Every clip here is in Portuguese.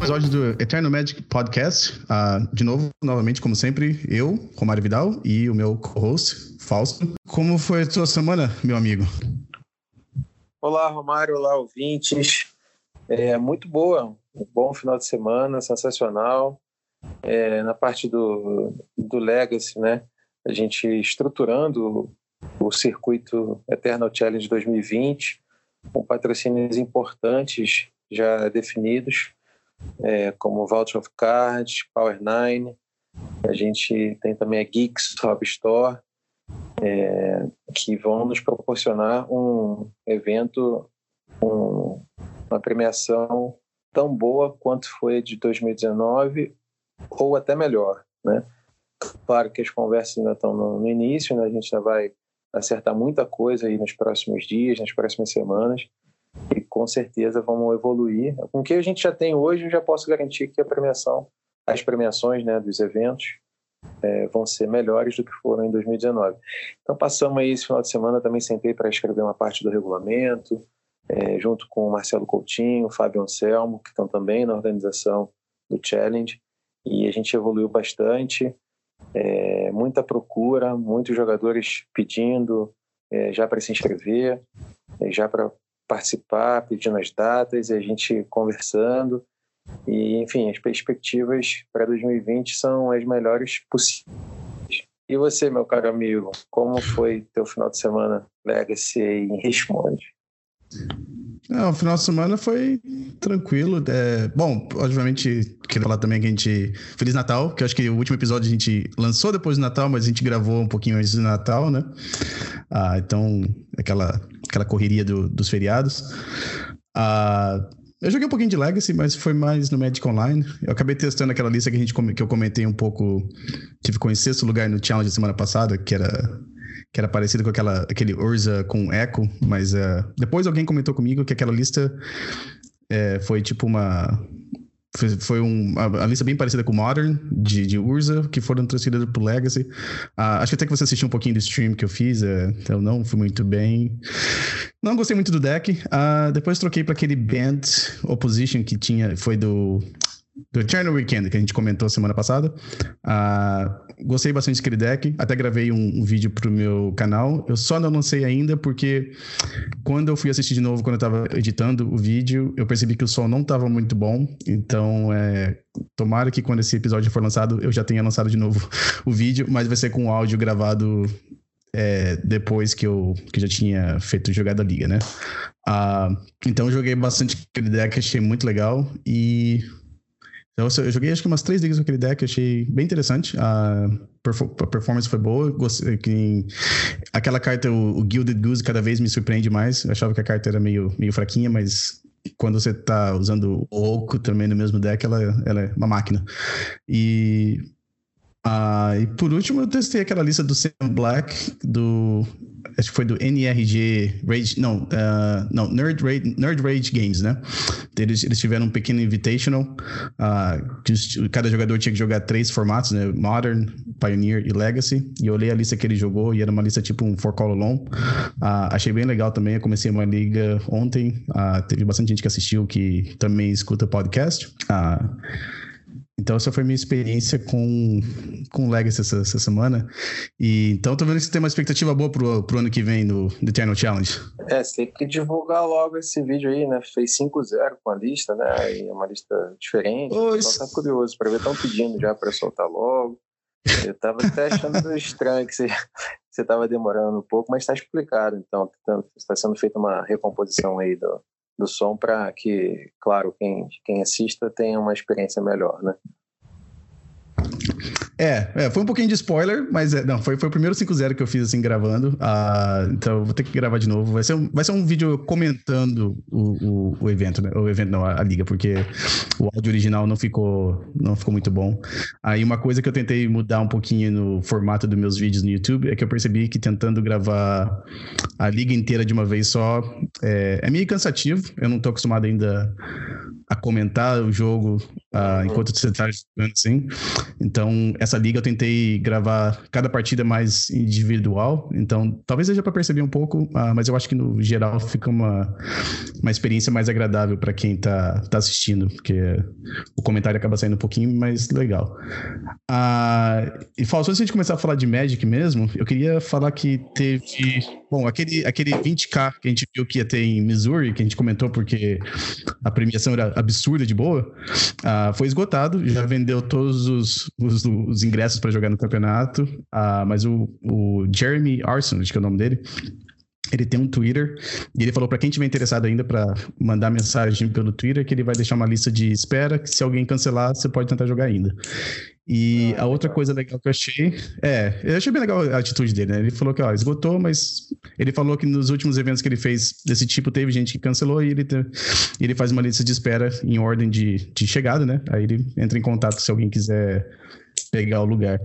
episódio do Eternal Magic Podcast. Uh, de novo, novamente, como sempre, eu, Romário Vidal, e o meu co-host, Fausto. Como foi a sua semana, meu amigo? Olá, Romário. Olá, ouvintes. É muito boa. Um bom final de semana, sensacional. É, na parte do, do Legacy, né? A gente estruturando o circuito Eternal Challenge 2020 com patrocínios importantes já definidos, é, como Vault of Cards, Power Nine. A gente tem também a Geeks Hub Store, é, que vão nos proporcionar um evento, um, uma premiação tão boa quanto foi de 2019 ou até melhor, né? Claro que as conversas ainda estão no, início, né? a gente já vai acertar muita coisa aí nos próximos dias, nas próximas semanas, com certeza vamos evoluir. Com o que a gente já tem hoje, eu já posso garantir que a premiação, as premiações né, dos eventos é, vão ser melhores do que foram em 2019. Então passamos aí esse final de semana, também sentei para escrever uma parte do regulamento, é, junto com o Marcelo Coutinho, o Fábio Anselmo, que estão também na organização do Challenge, e a gente evoluiu bastante, é, muita procura, muitos jogadores pedindo é, já para se inscrever, é, já para participar, pedindo as datas, e a gente conversando. E, enfim, as perspectivas para 2020 são as melhores possíveis. E você, meu caro amigo, como foi teu final de semana Legacy em Richmond? Não, o final de semana foi tranquilo. É, bom, obviamente, queria falar também que a gente. Feliz Natal, que eu acho que o último episódio a gente lançou depois do Natal, mas a gente gravou um pouquinho antes do Natal, né? Ah, então, aquela, aquela correria do, dos feriados. Ah, eu joguei um pouquinho de Legacy, mas foi mais no Magic Online. Eu acabei testando aquela lista que, a gente, que eu comentei um pouco. Tive com em sexto lugar no Challenge semana passada, que era que era parecido com aquela, aquele Urza com Echo, mas uh, depois alguém comentou comigo que aquela lista é, foi tipo uma. Foi, um, uma, lista bem parecida com Modern, de, de Urza, que foram transferidas pro Legacy. Uh, acho que até que você assistiu um pouquinho do stream que eu fiz, uh, então não fui muito bem. Não gostei muito do deck. Uh, depois troquei para aquele Band Opposition que tinha, foi do do Eternal Weekend, que a gente comentou semana passada. Uh, gostei bastante daquele deck, até gravei um, um, vídeo pro meu canal. Eu só não lancei ainda porque quando eu fui assistir de novo, quando eu tava editando o vídeo, eu percebi que o som não tava muito bom. Então, é, tomara que quando esse episódio for lançado, eu já tenha lançado de novo o vídeo, mas vai ser com o áudio gravado é, depois que eu que já tinha feito jogada liga, né? Uh, então joguei bastante aquele deck, achei muito legal e então, eu joguei acho que umas três ligas com aquele deck, achei bem interessante. A, performance foi boa. Gostei, que, aquela carta, o, o, Gilded Goose, cada vez me surpreende mais. Eu achava que a carta era meio, meio fraquinha, mas quando você tá usando o Oco também no mesmo deck, ela, ela é uma máquina. E ah, e por último, eu testei aquela lista do Sam Black, do. Acho que foi do NRG Rage. Não, uh, não Nerd, Rage, Nerd Rage Games, né? Eles, eles tiveram um pequeno invitational. Uh, que cada jogador tinha que jogar três formatos, né? Modern, Pioneer e Legacy. E eu olhei a lista que ele jogou e era uma lista tipo um For Call Alone. Uh, achei bem legal também. Eu comecei uma liga ontem. teve bastante gente que assistiu que também escuta podcast. Uh, então, essa foi a minha experiência com, com Legacy essa, essa semana. E, então, tô vendo que você tem uma expectativa boa pro, pro ano que vem no The Eternal Challenge. É, você tem que divulgar logo esse vídeo aí, né? Fez 5-0 com a lista, né? E é uma lista diferente. Oh, isso... tá curioso para ver, estão pedindo já para soltar logo. Eu tava até achando estranho que você, você tava demorando um pouco, mas está explicado, então. Está sendo feita uma recomposição aí do, do som para que, claro, quem, quem assista tenha uma experiência melhor, né? É, é, foi um pouquinho de spoiler, mas é, não, foi, foi o primeiro 5-0 que eu fiz assim gravando. Uh, então vou ter que gravar de novo. Vai ser um, vai ser um vídeo comentando o, o, o evento, né? O evento não, a, a, liga, porque o áudio original não ficou, não ficou muito bom. Aí uma coisa que eu tentei mudar um pouquinho no formato dos meus vídeos no YouTube é que eu percebi que tentando gravar a liga inteira de uma vez só é, é meio cansativo. Eu não tô acostumado ainda a comentar o jogo uh, enquanto você está jogando, assim. Então, essa liga eu tentei gravar cada partida mais individual, então talvez seja para perceber um pouco, uh, mas eu acho que no geral fica uma, uma experiência mais agradável para quem está tá assistindo, porque o comentário acaba saindo um pouquinho mais legal. Uh, e Fausto, antes de a gente começar a falar de Magic mesmo, eu queria falar que teve. Bom, aquele, aquele 20k que a gente viu que ia ter em Missouri, que a gente comentou porque a premiação era absurda de boa. Uh, foi esgotado, já vendeu todos os, os, os ingressos para jogar no campeonato, uh, mas o, o Jeremy Arson, acho que é o nome dele, ele tem um Twitter e ele falou para quem tiver interessado ainda para mandar mensagem pelo Twitter que ele vai deixar uma lista de espera que se alguém cancelar você pode tentar jogar ainda. E ah, a outra legal. coisa legal que eu achei. É, eu achei bem legal a atitude dele, né? Ele falou que, ó, esgotou, mas ele falou que nos últimos eventos que ele fez desse tipo, teve gente que cancelou e ele, te, ele faz uma lista de espera em ordem de, de chegada, né? Aí ele entra em contato se alguém quiser pegar o lugar.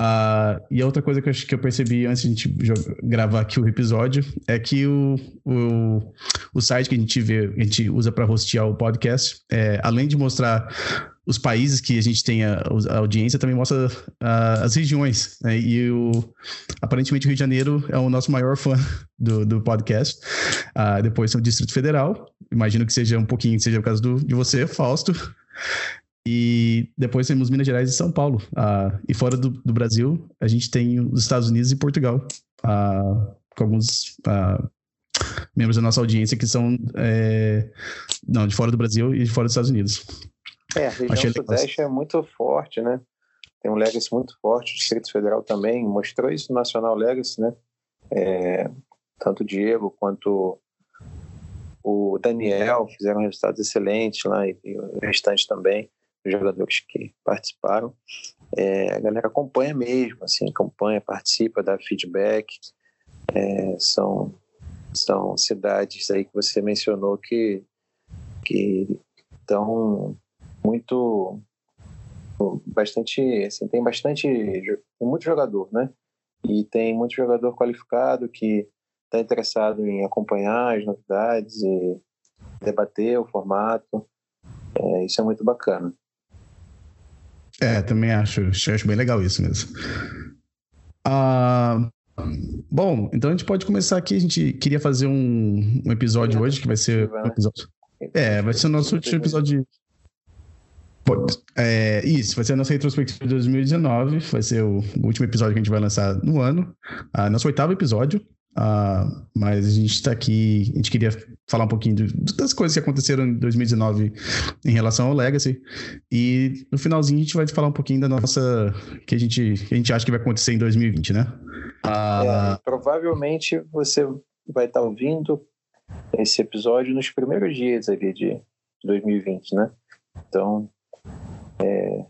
Uh, e a outra coisa que eu, que eu percebi antes de a gente gravar aqui o episódio é que o, o, o site que a gente vê, a gente usa para hostear o podcast, é, além de mostrar os países que a gente tem a, a audiência, também mostra uh, as regiões. Né? E o, aparentemente o Rio de Janeiro é o nosso maior fã do, do podcast. Uh, depois tem o Distrito Federal. Imagino que seja um pouquinho, seja o caso do, de você, Fausto. E depois temos Minas Gerais e São Paulo. Uh, e fora do, do, Brasil, a gente tem os Estados Unidos e Portugal, uh, com alguns membros da nossa audiência que são é, não, de fora do Brasil e de fora dos Estados Unidos. É, a região Achei sudeste legal. é muito forte, né? Tem um legacy muito forte, o Distrito Federal também mostrou isso no Nacional Legacy, né? É, tanto o Diego quanto o Daniel fizeram resultados excelentes lá e, e o restante também os jogadores que participaram. É, a galera acompanha mesmo, assim, acompanha, participa, dá feedback. É, são, são cidades aí que você mencionou que, que estão muito bastante assim, tem bastante tem muito jogador né e tem muito jogador qualificado que está interessado em acompanhar as novidades e debater o formato é, isso é muito bacana é, também acho, acho bem legal isso mesmo. Ah, bom, então a gente pode começar aqui. A gente queria fazer um, um episódio hoje, que vai ser um episódio. É, vai ser o nosso último episódio. É, isso, vai ser a nossa retrospectiva de 2019. Vai ser o, último episódio que a gente vai lançar no ano. Ah, nosso oitavo episódio. Uh, mas a gente está aqui, a gente queria falar um pouquinho das coisas que aconteceram em 2019 em relação ao Legacy. E no finalzinho a gente vai falar um pouquinho da nossa. que a gente, que a gente acha que vai acontecer em 2020, né? Uh... É, provavelmente você vai estar tá ouvindo esse episódio nos primeiros dias ali de 2020, né? Então, é,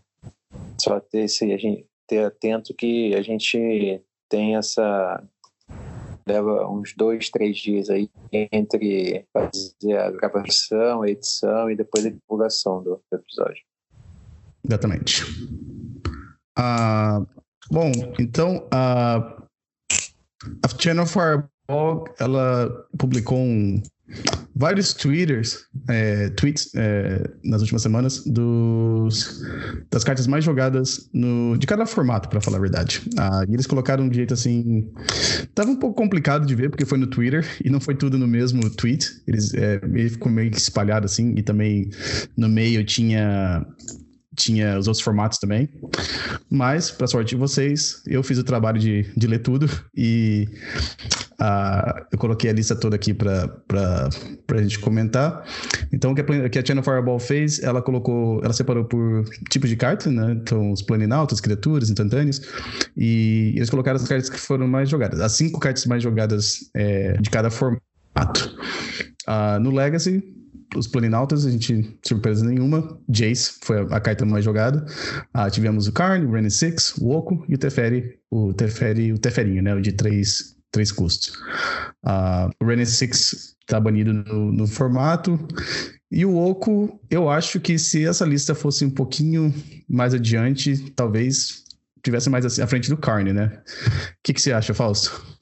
só ter, esse, a gente, ter atento que a gente tem essa leva uns dois, três dias aí entre fazer a gravação, a edição e depois a divulgação do, episódio. Exatamente. Uh, bom, então uh, a Channel Fireball ela publicou um, vários twitters, é, tweets é, nas últimas semanas dos, das cartas mais jogadas no, de cada formato, para falar a verdade. Ah, e eles colocaram de jeito assim. Tava um pouco complicado de ver, porque foi no Twitter e não foi tudo no mesmo tweet. Eles é, ele ficou meio espalhado assim, e também no meio tinha tinha os outros formatos também. Mas, para sorte de vocês, eu fiz o trabalho de, de ler tudo e uh, eu coloquei a lista toda aqui para a gente comentar. Então, o que a, que a Channel Fireball fez, ela colocou, ela separou por tipos de cartas, né? Então, os planinautas, criaturas, instantâneos, e eles colocaram as cartas que foram mais jogadas. As cinco cartas mais jogadas é, de cada formato. Uh, no Legacy, os Planinautas, a gente, surpresa nenhuma, Jace foi a, carta mais jogada. Ah, tivemos o Karn, o René Six, o Oco e o Teferi, o Teferi, o Teferinho, né? O de três, três custos. Ah, o René Six tá banido no, no formato. E o Oco, eu acho que se essa lista fosse um pouquinho mais adiante, talvez tivesse mais à frente do Carne, né? O que, que você acha, Fausto?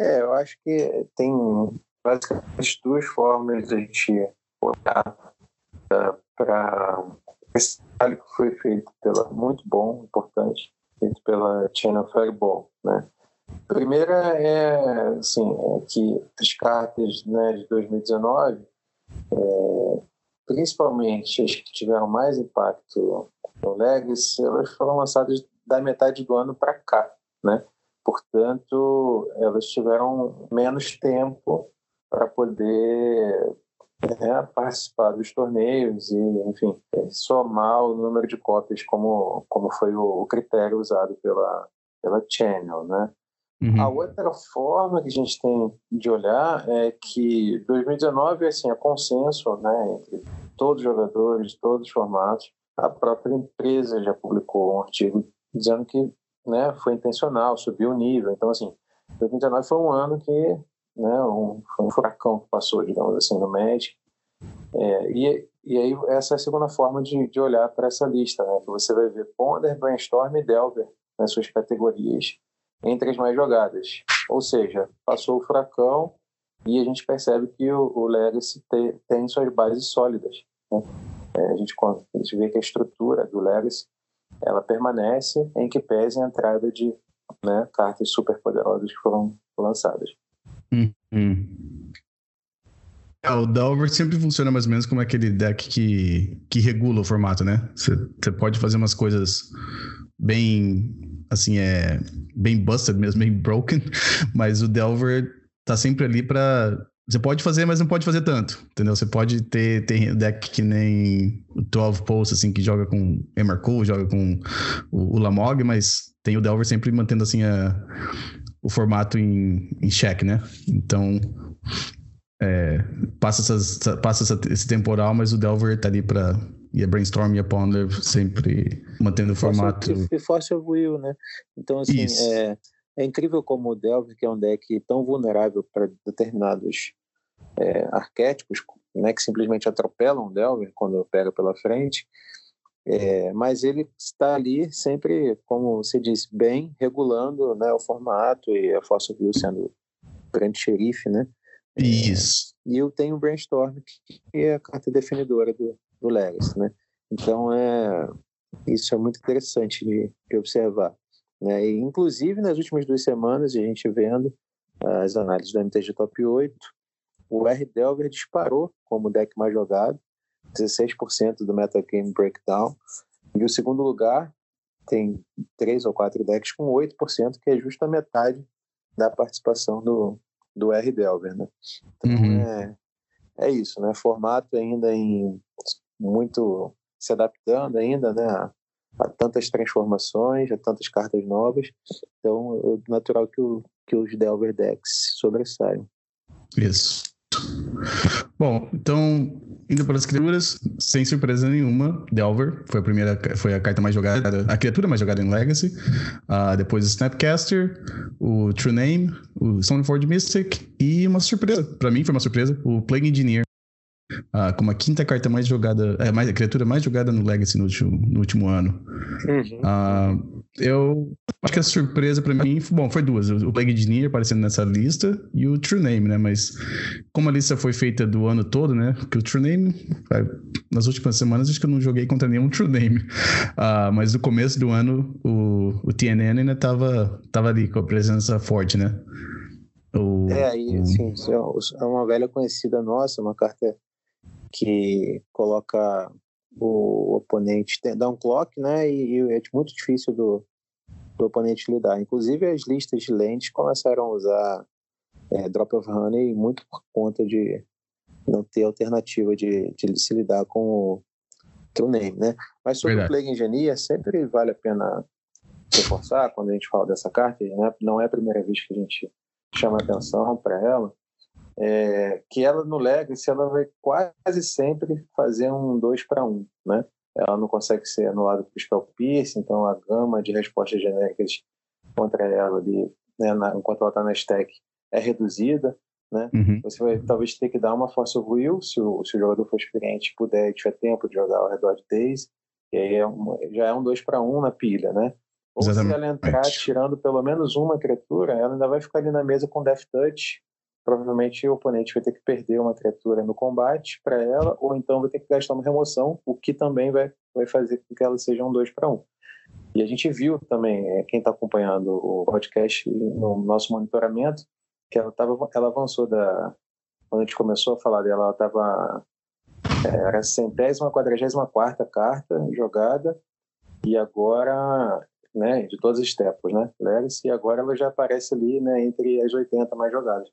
É, eu acho que tem basicamente duas formas de a gente olhar para para esse trabalho que foi feito pela muito bom, importante, feito pela China Fireball, né? Primeira é, assim, é que as cartas né, de 2019, é, principalmente as que tiveram mais impacto no Legacy, elas foram lançadas da metade do ano para cá, né? Portanto, elas tiveram menos tempo para poder né, participar dos torneios e, enfim, somar o número de cópias como, como foi o, critério usado pela, pela Channel, né? Uhum. A outra forma que a gente tem de olhar é que 2019 assim, é consenso né, entre todos os jogadores, todos os formatos. A própria empresa já publicou um artigo dizendo que né, foi intencional, subiu o nível. Então, assim, 2019 foi um ano que, né, um, foi um furacão que passou, digamos assim, no Magic. É, e, e aí, essa é a segunda forma de, de olhar para essa lista, né, que você vai ver Ponder, Brainstorm e Delver nas suas categorias, entre as mais jogadas. Ou seja, passou o furacão e a gente percebe que o, o Legacy te, tem suas bases sólidas. Né? É, a, gente, a gente vê que a estrutura do Legacy ela permanece em que pese a entrada de né, cartas super poderosas que foram lançadas. Uhum. É, o Delver sempre funciona mais ou menos como aquele deck que, que regula o formato, né? Você pode fazer umas coisas bem, assim, é bem busted mesmo, bem broken, mas o Delver tá sempre ali para você pode fazer, mas não pode fazer tanto, entendeu? Você pode ter, ter deck que nem o 12 Pulse, assim, que joga com Emarcool, joga com o, o, Lamog, mas tem o Delver sempre mantendo, assim, a, o formato em, em check, né? Então, é, passa, essas, passa essa, esse temporal, mas o Delver tá ali para e a Brainstorm e a Ponder sempre mantendo o formato. E Force of Will, né? Então, assim, é, é incrível como o Delver, que é um deck tão vulnerável para determinados é, arquétipos, né, que simplesmente atropelam o Delver quando pega pela frente, é, mas ele está ali sempre, como você disse, bem regulando né, o formato e a Força View sendo grande xerife, né? É, Isso. E eu tenho o Brainstorm, que é a carta definidora do, do Legacy, né? Então, é, isso é muito interessante de, de observar. Né? E, inclusive, nas últimas duas semanas, a gente vendo as análises do MTG Top 8, o R. Delver disparou como deck mais jogado, 16% do Metagame Breakdown. E o segundo lugar tem três ou quatro decks com 8%, que é justo a metade da participação do, do R. Delver, né? Então uhum. é, é isso, né? Formato ainda em muito se adaptando ainda, né? A, a tantas transformações, a tantas cartas novas. Então, é natural que, o, que os Delver decks sobressaiam. Isso. Bom, então, indo para as criaturas, sem surpresa nenhuma, Delver foi a primeira, foi a carta mais jogada, a criatura mais jogada em Legacy. Uh, depois o Snapcaster, o True Name, o Stoneforge Mystic e uma surpresa, para mim foi uma surpresa, o Plague Engineer. Uh, como a quinta carta mais jogada, é, mais, a criatura mais jogada no Legacy no último, no último ano. Uhum. Uh, eu acho que a surpresa para mim, bom, foi duas. O Plague Engineer aparecendo nessa lista e o True Name, né? Mas como a lista foi feita do ano todo, né? Porque o True Name, nas últimas semanas, acho que eu não joguei contra nenhum True Name. Uh, mas no começo do ano, o, o TNN ainda tava, tava ali com a presença forte, né? O, é, aí, o... assim, é uma velha conhecida nossa, uma carta que coloca o oponente, dá um clock, né? E, e é muito difícil do, do oponente lidar. Inclusive, as listas de lentes começaram a usar é, Drop of Honey muito por conta de não ter alternativa de, de se lidar com o True Name, né? Mas sobre Verdade. o Plague Engineer, sempre vale a pena reforçar quando a gente fala dessa carta, né? não é a primeira vez que a gente chama atenção para ela, é, que ela no Legacy ela vai quase sempre fazer um 2 para 1, né? Ela não consegue ser anulada por Spell Pierce, então a gama de respostas genéricas contra ela ali, né, na, enquanto ela está na stack, é reduzida. Né? Uhum. Você vai talvez ter que dar uma of will se o, se o jogador for experiente puder e tiver tempo de jogar ao redor de Days, e aí é uma, já é um 2 para 1 na pilha, né? Ou Exatamente. se ela entrar tirando pelo menos uma criatura, ela ainda vai ficar ali na mesa com Death Touch provavelmente o oponente vai ter que perder uma criatura no combate para ela, ou então vai ter que gastar uma remoção, o que também vai, vai fazer com que ela seja um 2 para 1. Um. E a gente viu também, é, quem está acompanhando o podcast no nosso monitoramento, que ela, tava, ela avançou da. Quando a gente começou a falar dela, ela estava. É, era a centésima, quadragésima quarta carta jogada, e agora, né, de todas as tempos, né, e agora ela já aparece ali, né, entre as 80 mais jogadas.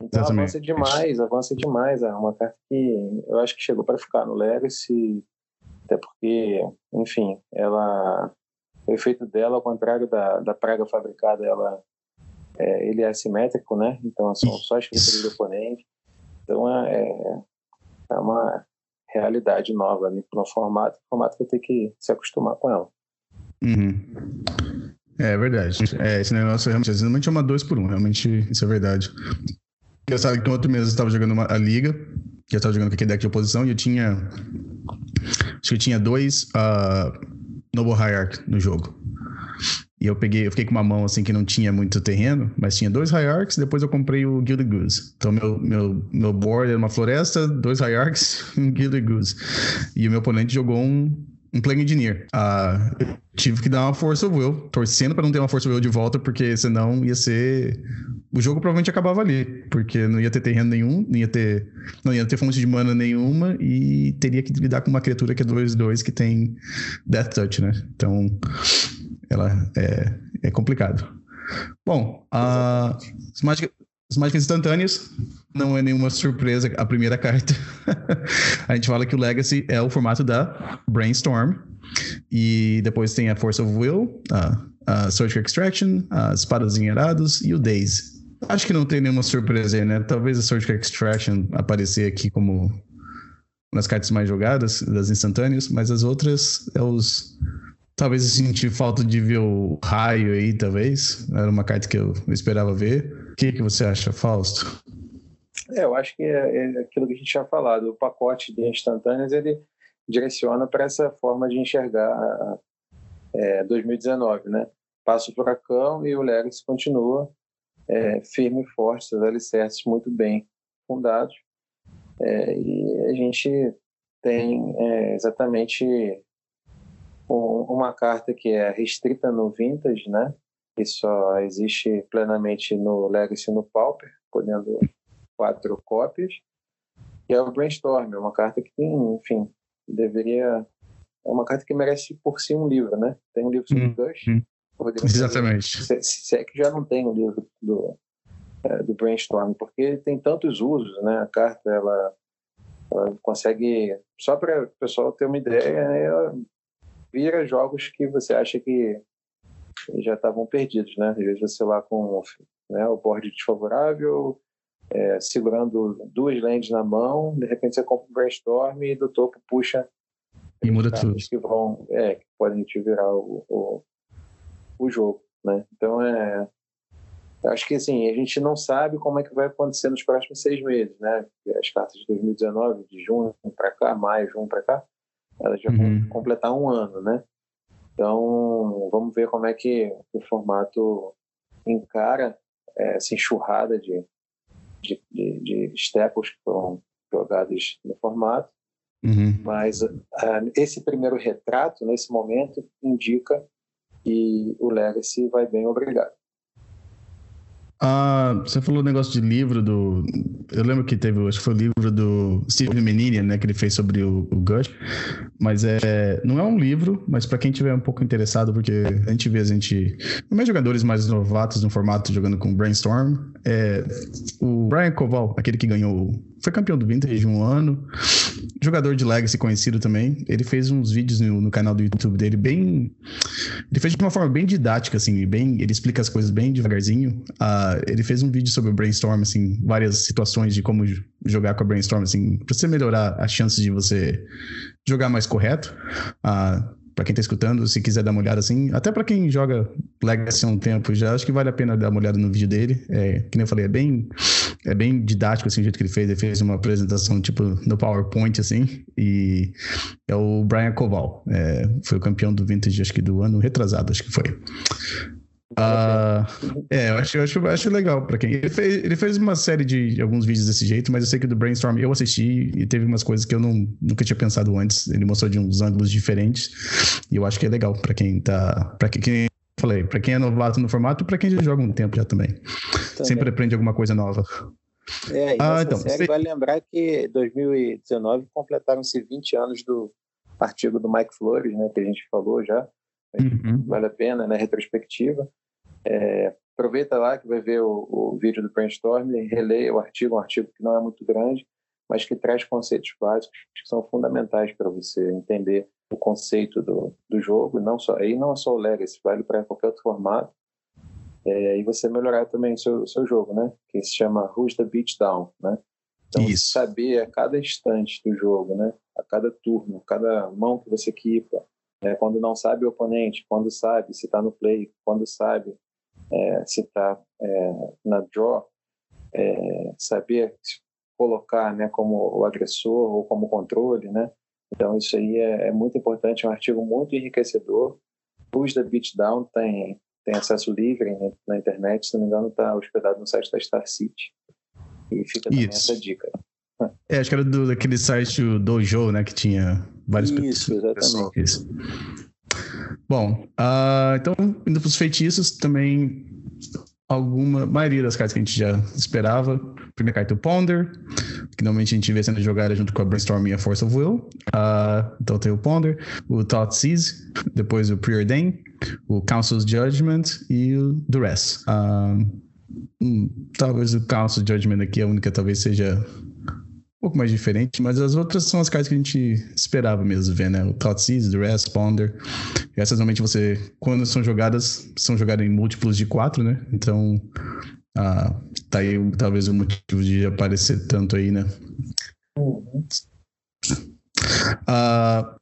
Então Exatamente. avança demais, avança demais. É uma carta que eu acho que chegou para ficar no Legacy, até porque, enfim, ela o efeito dela, ao contrário da, da praga fabricada, ela é, ele é assimétrico, né? Então são só as criaturas do oponente. Então é, é uma realidade nova ali no formato. O formato vai ter que se acostumar com ela. Uhum. É verdade. É, esse negócio realmente, realmente é uma 2 por 1 um, realmente isso é verdade. Sabia que no outro mês eu estava jogando uma, a liga, que eu estava jogando com aquele deck de oposição, e eu tinha. Acho que eu tinha dois uh, Noble Hierarch no jogo. E eu peguei, eu fiquei com uma mão assim que não tinha muito terreno, mas tinha dois Hierarchs, depois eu comprei o Gilded Goose. Então meu, meu, meu board era uma floresta, dois Hierarchs e um Gilded Goose. E o meu oponente jogou um, um Plague Engineer. Ah, tive que dar uma of Will, torcendo para não ter uma of Will de volta, porque senão ia ser. O jogo provavelmente acabava ali, porque não ia ter terreno nenhum, não ia ter, não ia ter fonte de mana nenhuma e teria que lidar com uma criatura que é 2-2 que tem Death Touch, né? Então, ela é, é complicado. Bom, uh, as, mágicas, as mágicas instantâneas não é nenhuma surpresa a primeira carta. a gente fala que o Legacy é o formato da Brainstorm. E depois tem a Force of Will, a, a Surgical Extraction, as Espadas Enherados e o Daze. Acho que não tem nenhuma surpresa aí, né? Talvez a Surgical Extraction aparecer aqui como uma das cartas mais jogadas das instantâneas, mas as outras é os Talvez eu senti falta de ver o raio aí, talvez. Era uma carta que eu esperava ver. Que, que você acha, Fausto? É, eu acho que é, é aquilo que a gente tinha falado. O pacote de instantâneas ele direciona para essa forma de enxergar é, 2019, né? Passa o furacão e o Legacy continua é, firme e forte, seus alicerces muito bem fundados. É, e a gente tem é, exatamente uma carta que é restrita no Vintage, né? Só existe plenamente no Legacy e no Pauper, podendo quatro cópias. Que é o Brainstorm, é uma carta que tem, enfim, deveria. É uma carta que merece por si um livro, né? Tem um livro sobre hum, dois. Hum. Exatamente. Se, se, é que já não tem um livro do, é, do Brainstorm, porque tem tantos usos, né? A carta, ela, ela consegue. Só para o pessoal ter uma ideia, né? ela vira jogos que você acha que já estavam perdidos, né? Às vezes você lá com né, o board desfavorável, é, segurando duas lands na mão, de repente você compra um brainstorm e do topo puxa e muda tudo que vão, é, que podem te virar o, o, o jogo, né? Então é acho que assim, a gente não sabe como é que vai acontecer nos próximos seis meses, né? As cartas de 2019, de junho para cá, maio, junho para cá, elas já uhum. vão completar um ano, né? Então, vamos ver como é que o formato encara é, essa enxurrada de, de, de, de staples que foram jogados no formato. Uhum. Mas uh, esse primeiro retrato, nesse momento, indica que o Legacy vai bem obrigado. Ah, você falou o negócio de livro do. Eu lembro que teve, acho que foi o livro do Steve Menini, né, que ele fez sobre o, o Gush. Mas é, não é um livro, mas para quem tiver um pouco interessado, porque a gente vê a gente, mais jogadores mais novatos no formato jogando com Brainstorm, é o Brian Koval, aquele que ganhou, foi campeão do Vintage um ano, jogador de Legacy conhecido também. Ele fez uns vídeos no, no, canal do YouTube dele bem. Ele fez de uma forma bem didática, assim, bem. Ele explica as coisas bem devagarzinho. Uh, ele fez um vídeo sobre o brainstorm, assim, várias situações de como jogar com a brainstorm, assim, pra você melhorar as chances de você jogar mais correto. Uh, para quem tá escutando, se quiser dar uma olhada assim, até para quem joga Legacy há um tempo já, acho que vale a pena dar uma olhada no vídeo dele. É, que nem eu falei, é bem, é bem didático assim, o jeito que ele fez. Ele fez uma apresentação tipo no PowerPoint, assim, e é o Brian Koval. É, foi o campeão do Vintage, acho que do ano retrasado, acho que foi. Uh, é, eu acho, eu acho, eu acho legal para quem. Ele fez, ele fez uma série de alguns vídeos desse jeito, mas eu sei que do Brainstorm eu assisti e teve umas coisas que eu não, nunca tinha pensado antes. Ele mostrou de uns ângulos diferentes e eu acho que é legal para quem tá. para quem, quem falei, para quem é novato no formato e para quem já joga um tempo já também. também. Sempre aprende alguma coisa nova. É, ah, então, série você... vai lembrar que 2019 completaram-se 20 anos do artigo do Mike Flores, né, que a gente falou já. Uhum. Vale a pena, né, retrospectiva. É, aproveita lá que vai ver o, o vídeo do Brainstorm e releia o artigo, um artigo que não é muito grande, mas que traz conceitos básicos que são fundamentais para você entender o conceito do, do jogo, não só aí não é só o Legacy, vale para qualquer outro formato. É, e você melhorar também o seu, seu jogo, né? Que se chama Who's the Beat Down, né? Então, Isso. saber a cada instante do jogo, né? A cada turno, cada mão que você equipa, é, quando não sabe o oponente, quando sabe se está no play, quando sabe é, se está é, na draw, é, saber se colocar né, como o agressor ou como controle, né? Então isso aí é, é muito importante, é um artigo muito enriquecedor. Os da Beatdown tem, tem acesso livre na internet, se não me engano está hospedado no site da Star City. E fica também isso. essa dica. É, acho que era do, daquele site do Dojo, né, que tinha vários Isso, exatamente. Isso. Bom, uh, então, indo para os feitiços, também alguma, maioria das cartas que a gente já esperava. Primeira carta, o Ponder, que normalmente a gente vê sendo jogada junto com a Brainstorm e a Force of Will. Uh, então tem o Ponder, o Thought Seize, depois o Preordain, o Council's Judgment e o Duress. Uh, hum, talvez o Council's Judgment aqui, a única talvez seja um pouco mais diferente, mas as outras são as cartas que a gente esperava mesmo ver, né? O Thought Seize, The Rest, Ponder. Essas normalmente você, quando são jogadas, são jogadas em múltiplos de quatro, né? Então, ah, tá aí talvez o motivo de aparecer tanto aí, né? Uhum. Ah,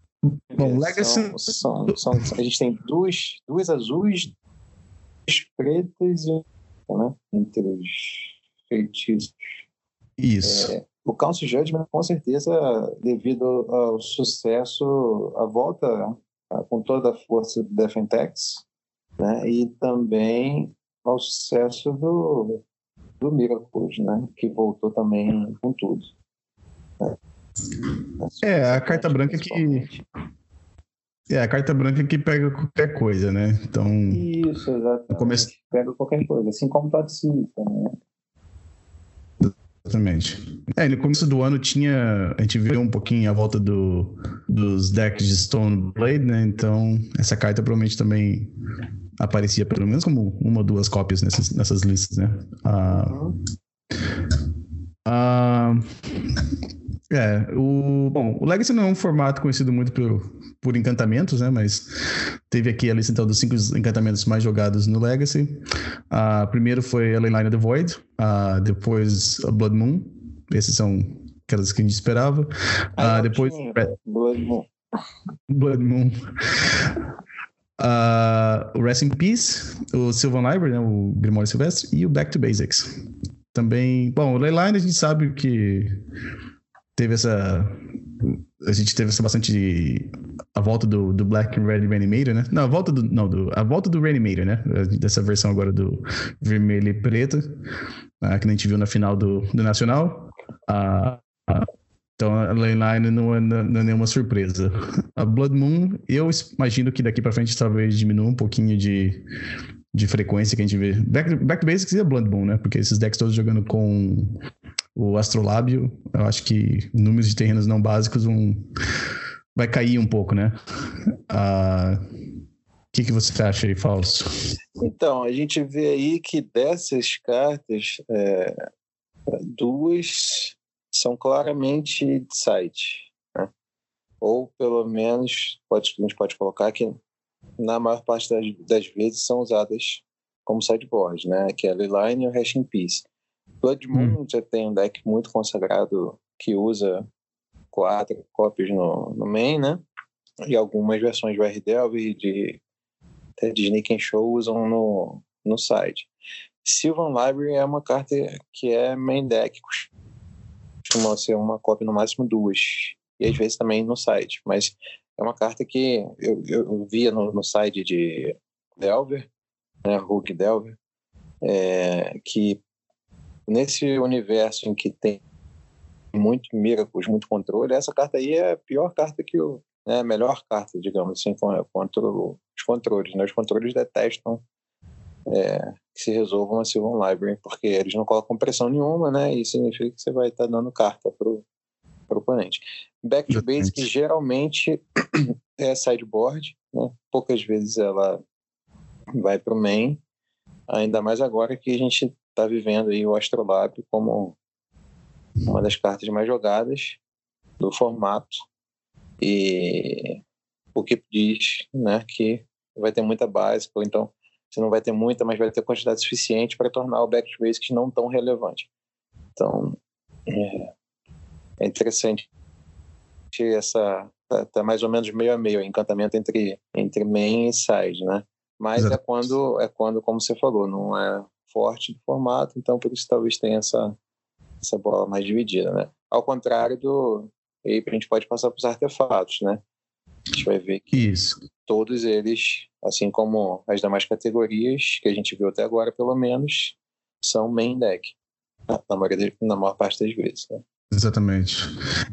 bom, Legacy. São, são, são, a gente tem duas, duas azuis, duas pretas e né? entre os feitiços. Isso. É, o Council Judgment, com certeza, devido ao sucesso, a volta né, com toda a força do Defentex, né, e também ao sucesso do, do Miracles, né, que voltou também com tudo. Né. É, a carta branca que. É, a carta branca que pega qualquer coisa, né? Então. Isso, exatamente. Começo... Pega qualquer coisa, assim como participa, né? Exatamente. É, no começo do ano tinha. A gente viu um pouquinho a volta do, dos decks de Stone Blade, né? Então, essa carta provavelmente também aparecia pelo menos como uma ou duas cópias nessas, nessas listas, né? Ah, ah, é, o, bom, o Legacy não é um formato conhecido muito por, por encantamentos, né? Mas teve aqui a lista então, dos cinco encantamentos mais jogados no Legacy. Uh, primeiro foi a Leyline of the Void, uh, depois a Blood Moon. Esses são aquelas que a gente esperava. Uh, depois. Blood Moon. Blood Moon. Uh, o Rest in Peace, o Sylvan Library, né, o Grimório Silvestre, e o Back to Basics. Também, bom, o Leyline a gente sabe que teve essa. A gente teve essa bastante. A volta do, do Black and Red Reanimator, né? Não, a volta do. Não, do, a volta do Reanimator, né? Dessa versão agora do vermelho e preto. Ah, que a gente viu na final do, do Nacional. Ah, então a Leyline não é, não é nenhuma surpresa. A Blood Moon, eu imagino que daqui para frente talvez diminua um pouquinho de, de frequência que a gente vê. Back, back Basics e a Blood Moon, né? Porque esses decks todos jogando com o astrolábio, eu acho que números de terrenos não básicos um, vai cair um pouco, né? Ah, o que, que você acha aí, Falso? Então, a gente vê aí que dessas cartas, é, duas são claramente de site. Né? Ou, pelo menos, pode, a gente pode colocar que, na maior parte das, das vezes, são usadas como sideboard, né? que é a Leyline e o Hash in Peace. Blood Moon hum. já tem um deck muito consagrado que usa quatro cópias no, no main, né? E algumas versões do RDL e de, de Sneak and Show usam no, no site. Sylvan Library é uma carta que é main deck, costuma ser uma cópia no máximo duas, e às vezes também no site, mas é uma carta que eu, eu via no, no site de Delver né, Hulk Delver, é, que nesse universo em que tem muito miracles, muito controle, essa carta aí é a pior carta que o né, melhor carta, digamos assim, contra os controles. Né? Os controles detestam é, que se resolvam a Sylvan Library, porque eles não colocam pressão nenhuma, né? E significa que você vai estar dando carta para o oponente. Back to Basic geralmente é sideboard, né? poucas vezes ela vai para o main, ainda mais agora que a gente está vivendo aí o Astrolab como uma das cartas mais jogadas do formato e o que diz né, que vai ter muita básica, ou então você não vai ter muita, mas vai ter quantidade suficiente para tornar o back to basics não tão relevante. Então, é, é interessante essa tá, tá, mais ou menos meio a meio, encantamento entre entre main e side, né? Mas é Exato. é quando é quando, como você falou, não é forte do formato, então por isso talvez tenha essa essa bola mais dividida, né? Ao contrário do aí a gente pode passar para os artefatos, né? A gente vai ver que isso. todos eles, assim como as demais categorias que a gente viu até agora, pelo menos, são main deck na, maioria, na maior parte das vezes, né? Exatamente.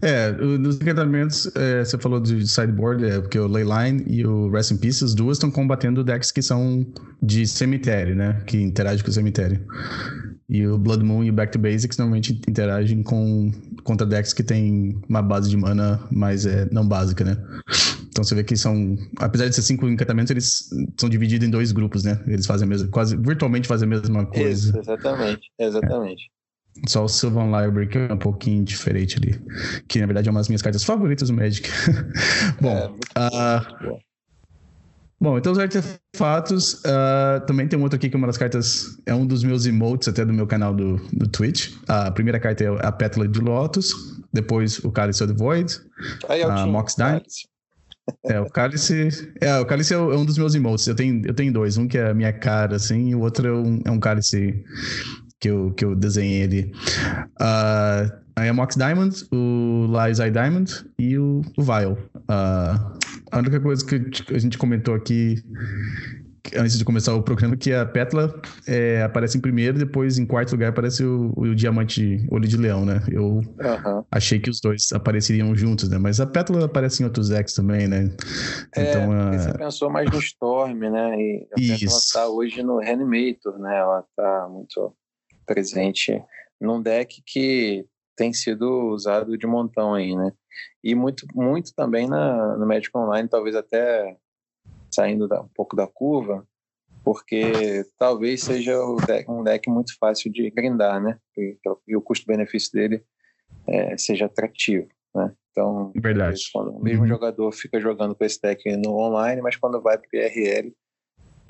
É, nos encantamentos, é, você falou de sideboard, é porque o Leyline e o Rest in Peace, as duas estão combatendo decks que são de cemitério, né? Que interagem com o cemitério. E o Blood Moon e o Back to Basics normalmente interagem com contra decks que tem uma base de mana mais é, não básica, né? Então você vê que são, apesar de ser cinco encantamentos, eles são divididos em dois grupos, né? Eles fazem a mesma, quase virtualmente fazem a mesma coisa. Isso, exatamente, exatamente. É. Só o Sylvan Library, que é um pouquinho diferente ali. Que na verdade é uma das minhas cartas favoritas do Magic. bom, é, uh, bom, então os artefatos. Uh, também tem um outro aqui que é uma das cartas. É um dos meus emotes até do meu canal do, do Twitch. A primeira carta é a Pétala de Lotus. Depois o Cálice of the Void. Aí é a Mox Diamond. É, o cálice. É, o cálice é, é um dos meus emotes. Eu tenho, eu tenho dois. Um que é a minha cara, assim, e o outro é um, é um cálice que eu, que eu desenhei ali. Uh, a Amox Diamond, o Lizai Diamond e o, o Vile. Uh, a única coisa que a gente comentou aqui antes de começar o programa que a Petla é, aparece em primeiro, depois em quarto lugar aparece o, o Diamante Olho de Leão, né? Eu uhum. achei que os dois apareceriam juntos, né? Mas a Petla aparece em outros decks também, né? É, então, a... você pensou mais no Storm, né? E a Isso. tá hoje no Reanimator, né? Ela tá muito presente num deck que tem sido usado de montão aí, né? E muito, muito também na, no Magic Online, talvez até saindo da, um pouco da curva, porque talvez seja deck, um deck muito fácil de grindar, né? E, e o custo-benefício dele é, seja atrativo, né? Então, Verdade. Quando o mesmo uhum. jogador fica jogando com esse deck no online, mas quando vai para o IRL,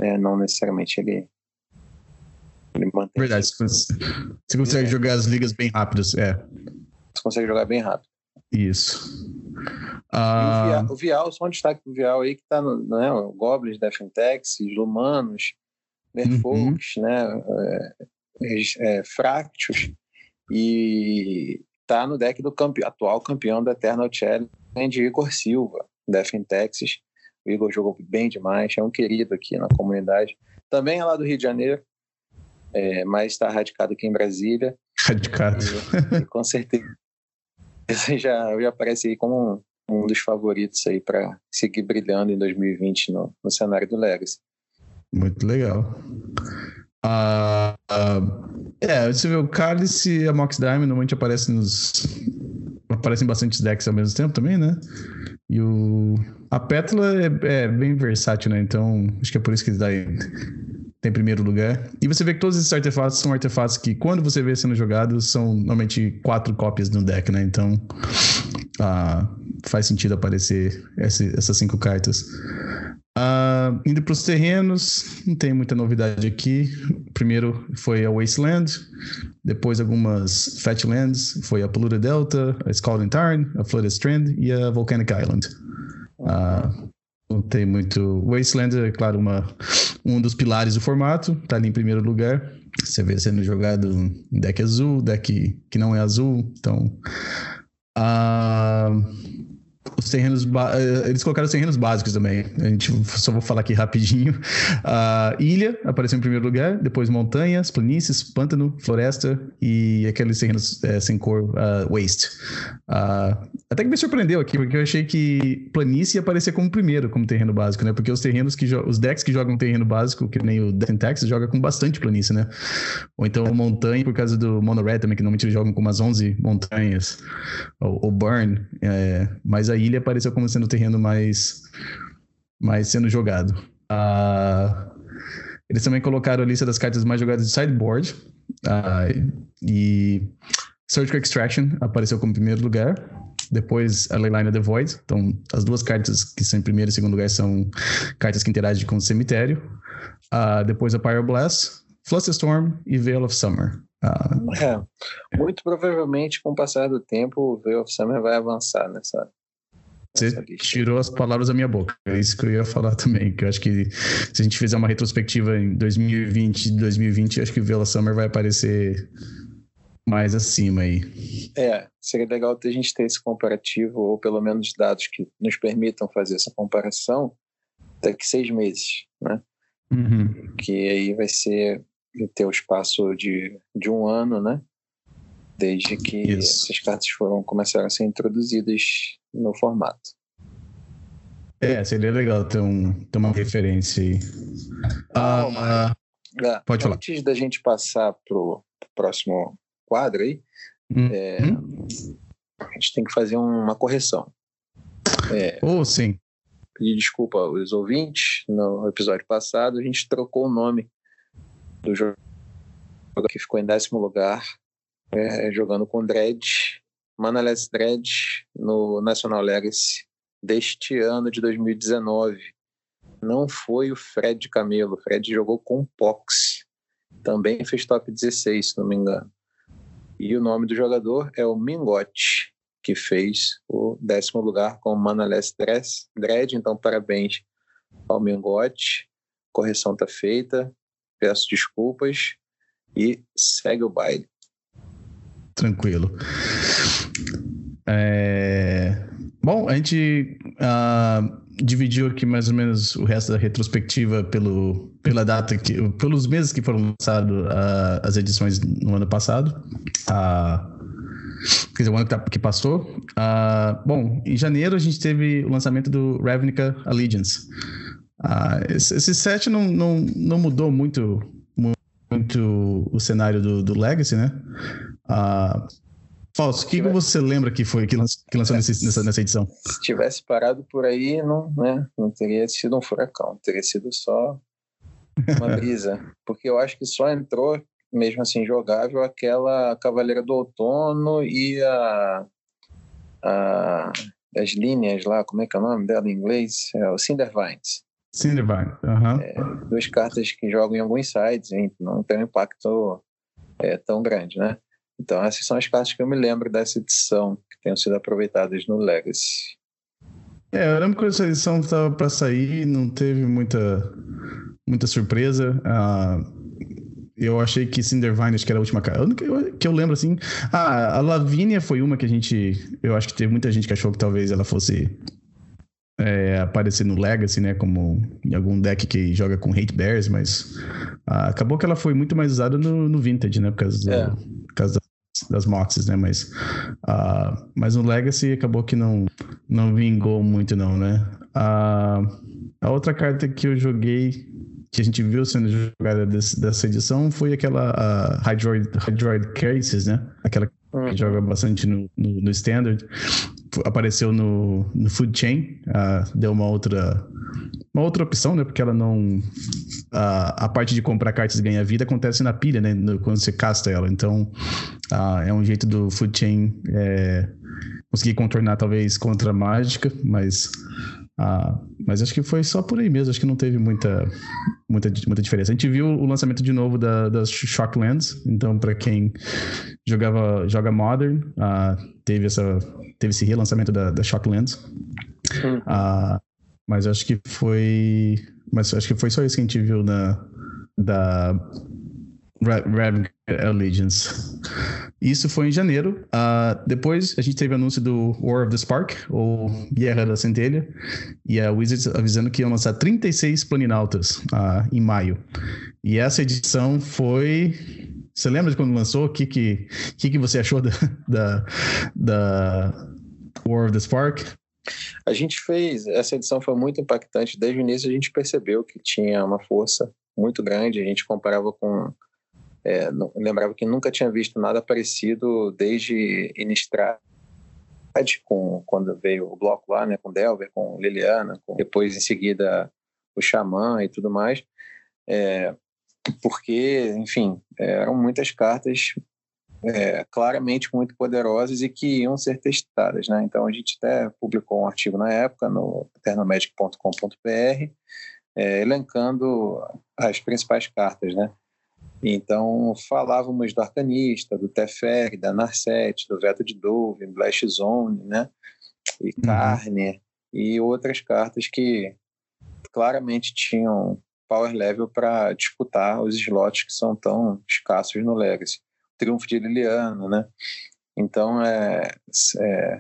é, não necessariamente ele ele mantém Verdade, você, consegue é. jogar as ligas bem rápidas, é. Você consegue jogar bem rápido. Isso. Uh... O, Vial, só um destaque do Vial aí que tá no né, o Goblins, Defentex, Lumanos, Merfolks, uhum. né, é, é, Fractus, e tá no deck do campe... atual campeão da Eternal Challenge, Igor Silva, Defentex. O Igor jogou bem demais, é um querido aqui na comunidade. Também é lá do Rio de Janeiro, é, mas está radicado aqui em Brasília. Radicado. E, e com certeza já, já aparece aí como um, um dos favoritos aí para seguir brilhando em 2020 no, no cenário do Legacy. Muito legal. Uh, uh, é, você vê o Cálice e a Mox Diamond normalmente aparecem nos. aparecem bastante decks ao mesmo tempo também, né? E o. A Pétala é, é, bem versátil, né? Então, acho que é por isso que ele dá tem primeiro lugar. E você vê que todos esses artefatos são artefatos que, quando você vê sendo jogados, são normalmente quatro cópias no deck, né? Então, ah, faz sentido aparecer esse, essas cinco cartas. Ah, indo para os terrenos, não tem muita novidade aqui. Primeiro foi a Wasteland, depois algumas Fetchlands, foi a Polluted Delta, a Scalding Tarn, a Flooded Strand e a Volcanic Island. Ah, não tem muito. Wasteland é, claro, uma, um dos pilares do formato, tá ali em primeiro lugar. Você vê sendo jogado em deck azul, deck que não é azul. Então. Uh, os terrenos. Eh, eles colocaram os terrenos básicos também. A gente só vou falar aqui rapidinho. Uh, ilha apareceu em primeiro lugar, depois montanhas, planícies, pântano, floresta e aqueles terrenos é, sem cor, uh, waste. Uh, até que me surpreendeu aqui, porque eu achei que planície ia aparecer como primeiro, como terreno básico, né? Porque os terrenos que os decks que jogam terreno básico, que nem o Dentex, joga com bastante planície, né? Ou então montanha, por causa do Mono Red também, que normalmente jogam com umas 11 montanhas. Ou, ou Burn. É, mas a ilha apareceu como sendo o terreno mais, mais sendo jogado. Uh, eles também colocaram a lista das cartas mais jogadas de sideboard. Uh, e Surgical Extraction apareceu como primeiro lugar. Depois a Leyline of the Void. Então, as duas cartas que são em primeiro e segundo lugar são cartas que interagem com o cemitério. Uh, depois a Pyroblast, Flusterstorm e Veil of Summer. Uh, é, muito provavelmente, com o passar do tempo, o Veil of Summer vai avançar nessa, você tirou as palavras da minha boca. É isso que eu ia falar também. Que eu acho que se a gente fizer uma retrospectiva em 2020 e 2020, acho que o Vela Summer vai aparecer mais acima aí. É, seria legal a gente ter esse comparativo, ou pelo menos dados que nos permitam fazer essa comparação daqui seis meses, né? Uhum. Que aí vai ser ter o espaço de, de um ano, né? Desde que Isso. essas cartas foram começaram a ser introduzidas no formato. É, seria legal ter, um, ter uma referência aí. Ah, ah, é, pode falar. Antes da gente passar para o próximo quadro aí, hum, é, hum. a gente tem que fazer uma correção. É, oh, sim. Pedir desculpa aos ouvintes. No episódio passado, a gente trocou o nome do jogo que ficou em décimo lugar, é, jogando com Dredd Manaless Dredd no National Legacy deste ano de 2019. Não foi o Fred Camelo. O Fred jogou com Pox. Também fez top 16, se não me engano. E o nome do jogador é o Mingote, que fez o décimo lugar com Manaless Dredd. Então, parabéns ao Mingote. Correção está feita. Peço desculpas e segue o baile. Tranquilo. É... Bom, a gente uh, dividiu aqui mais ou menos o resto da retrospectiva pelo, pela data que, pelos meses que foram lançados uh, as edições no ano passado. Uh, quer dizer, o ano que, tá, passou. Uh, bom, em janeiro a gente teve o lançamento do Ravnica Allegiance. Uh, esse, esse set não, não, não mudou muito, muito o cenário do, do Legacy, né? Uh, Fausto, o que, que você lembra que foi que lançou, que lançou nesse, nessa, nessa edição? Se tivesse parado por aí, não, né, não teria sido um furacão, teria sido só uma brisa. Porque eu acho que só entrou, mesmo assim, jogável, aquela Cavaleira do Outono e a, a as linhas lá, como é que é o nome dela em inglês? É o Cindervines. Cindervine, aham. É, duas cartas que jogam em alguns sites, não tem um impacto é, tão grande, né? Então, essas são as cartas que eu me lembro dessa edição, que tenham sido aproveitadas no Legacy. É, eu lembro que essa edição estava para sair, não teve muita, muita surpresa. Ah, eu achei que Cindervine, acho que era a última carta. Que que eu lembro assim. Ah, a Lavínia foi uma que a gente. Eu acho que teve muita gente que achou que talvez ela fosse é, aparecer no Legacy, né? Como em algum deck que joga com Hate Bears, mas ah, acabou que ela foi muito mais usada no, no Vintage, né? Por causa, é. do, por causa das moxes, né? Mas, uh, mas no Legacy acabou que não, não vingou muito, não, né? Uh, a outra carta que eu joguei, que a gente viu sendo jogada desse, dessa edição, foi aquela uh, Hydroid, Hydroid Cases, né? Aquela que uhum. joga bastante no, no, no Standard. Apareceu no, no Food Chain, uh, deu uma outra uma outra opção, né? Porque ela não. A, a parte de comprar cartas e ganhar vida acontece na pilha, né? No, quando você casta ela. Então, uh, é um jeito do Food Chain é, conseguir contornar, talvez, contra a mágica, mas. Uh, mas acho que foi só por aí mesmo, acho que não teve muita, muita, muita diferença. A gente viu o lançamento de novo da, das Shocklands, então para quem jogava, joga Modern, uh, teve, essa, teve esse relançamento da, da Shocklands. Uhum. Uh, mas acho que foi. Mas acho que foi só isso que a gente viu na, da, Ravnica Allegiance. Isso foi em janeiro. Uh, depois a gente teve o anúncio do War of the Spark, ou Guerra da Centelha, e a Wizards avisando que iam lançar 36 Planinautas uh, em maio. E essa edição foi. Você lembra de quando lançou? O que, que, que, que você achou da, da, da War of the Spark? A gente fez, essa edição foi muito impactante. Desde o início a gente percebeu que tinha uma força muito grande. A gente comparava com. É, não, lembrava que nunca tinha visto nada parecido desde Innistrad, com, quando veio o bloco lá, né, com Delver, com Liliana, com, depois em seguida o Xamã e tudo mais. É, porque, enfim, eram muitas cartas é, claramente muito poderosas e que iam ser testadas. Né? Então, a gente até publicou um artigo na época no eternomedic.com.br é, elencando as principais cartas. Né? Então, falávamos do Arcanista, do Teferi, da Narset, do Veto de Dove, Blast Zone, né? e uhum. Carne, e outras cartas que claramente tinham power level para disputar os slots que são tão escassos no Legacy. Triunfo de Liliana, né? Então é, é,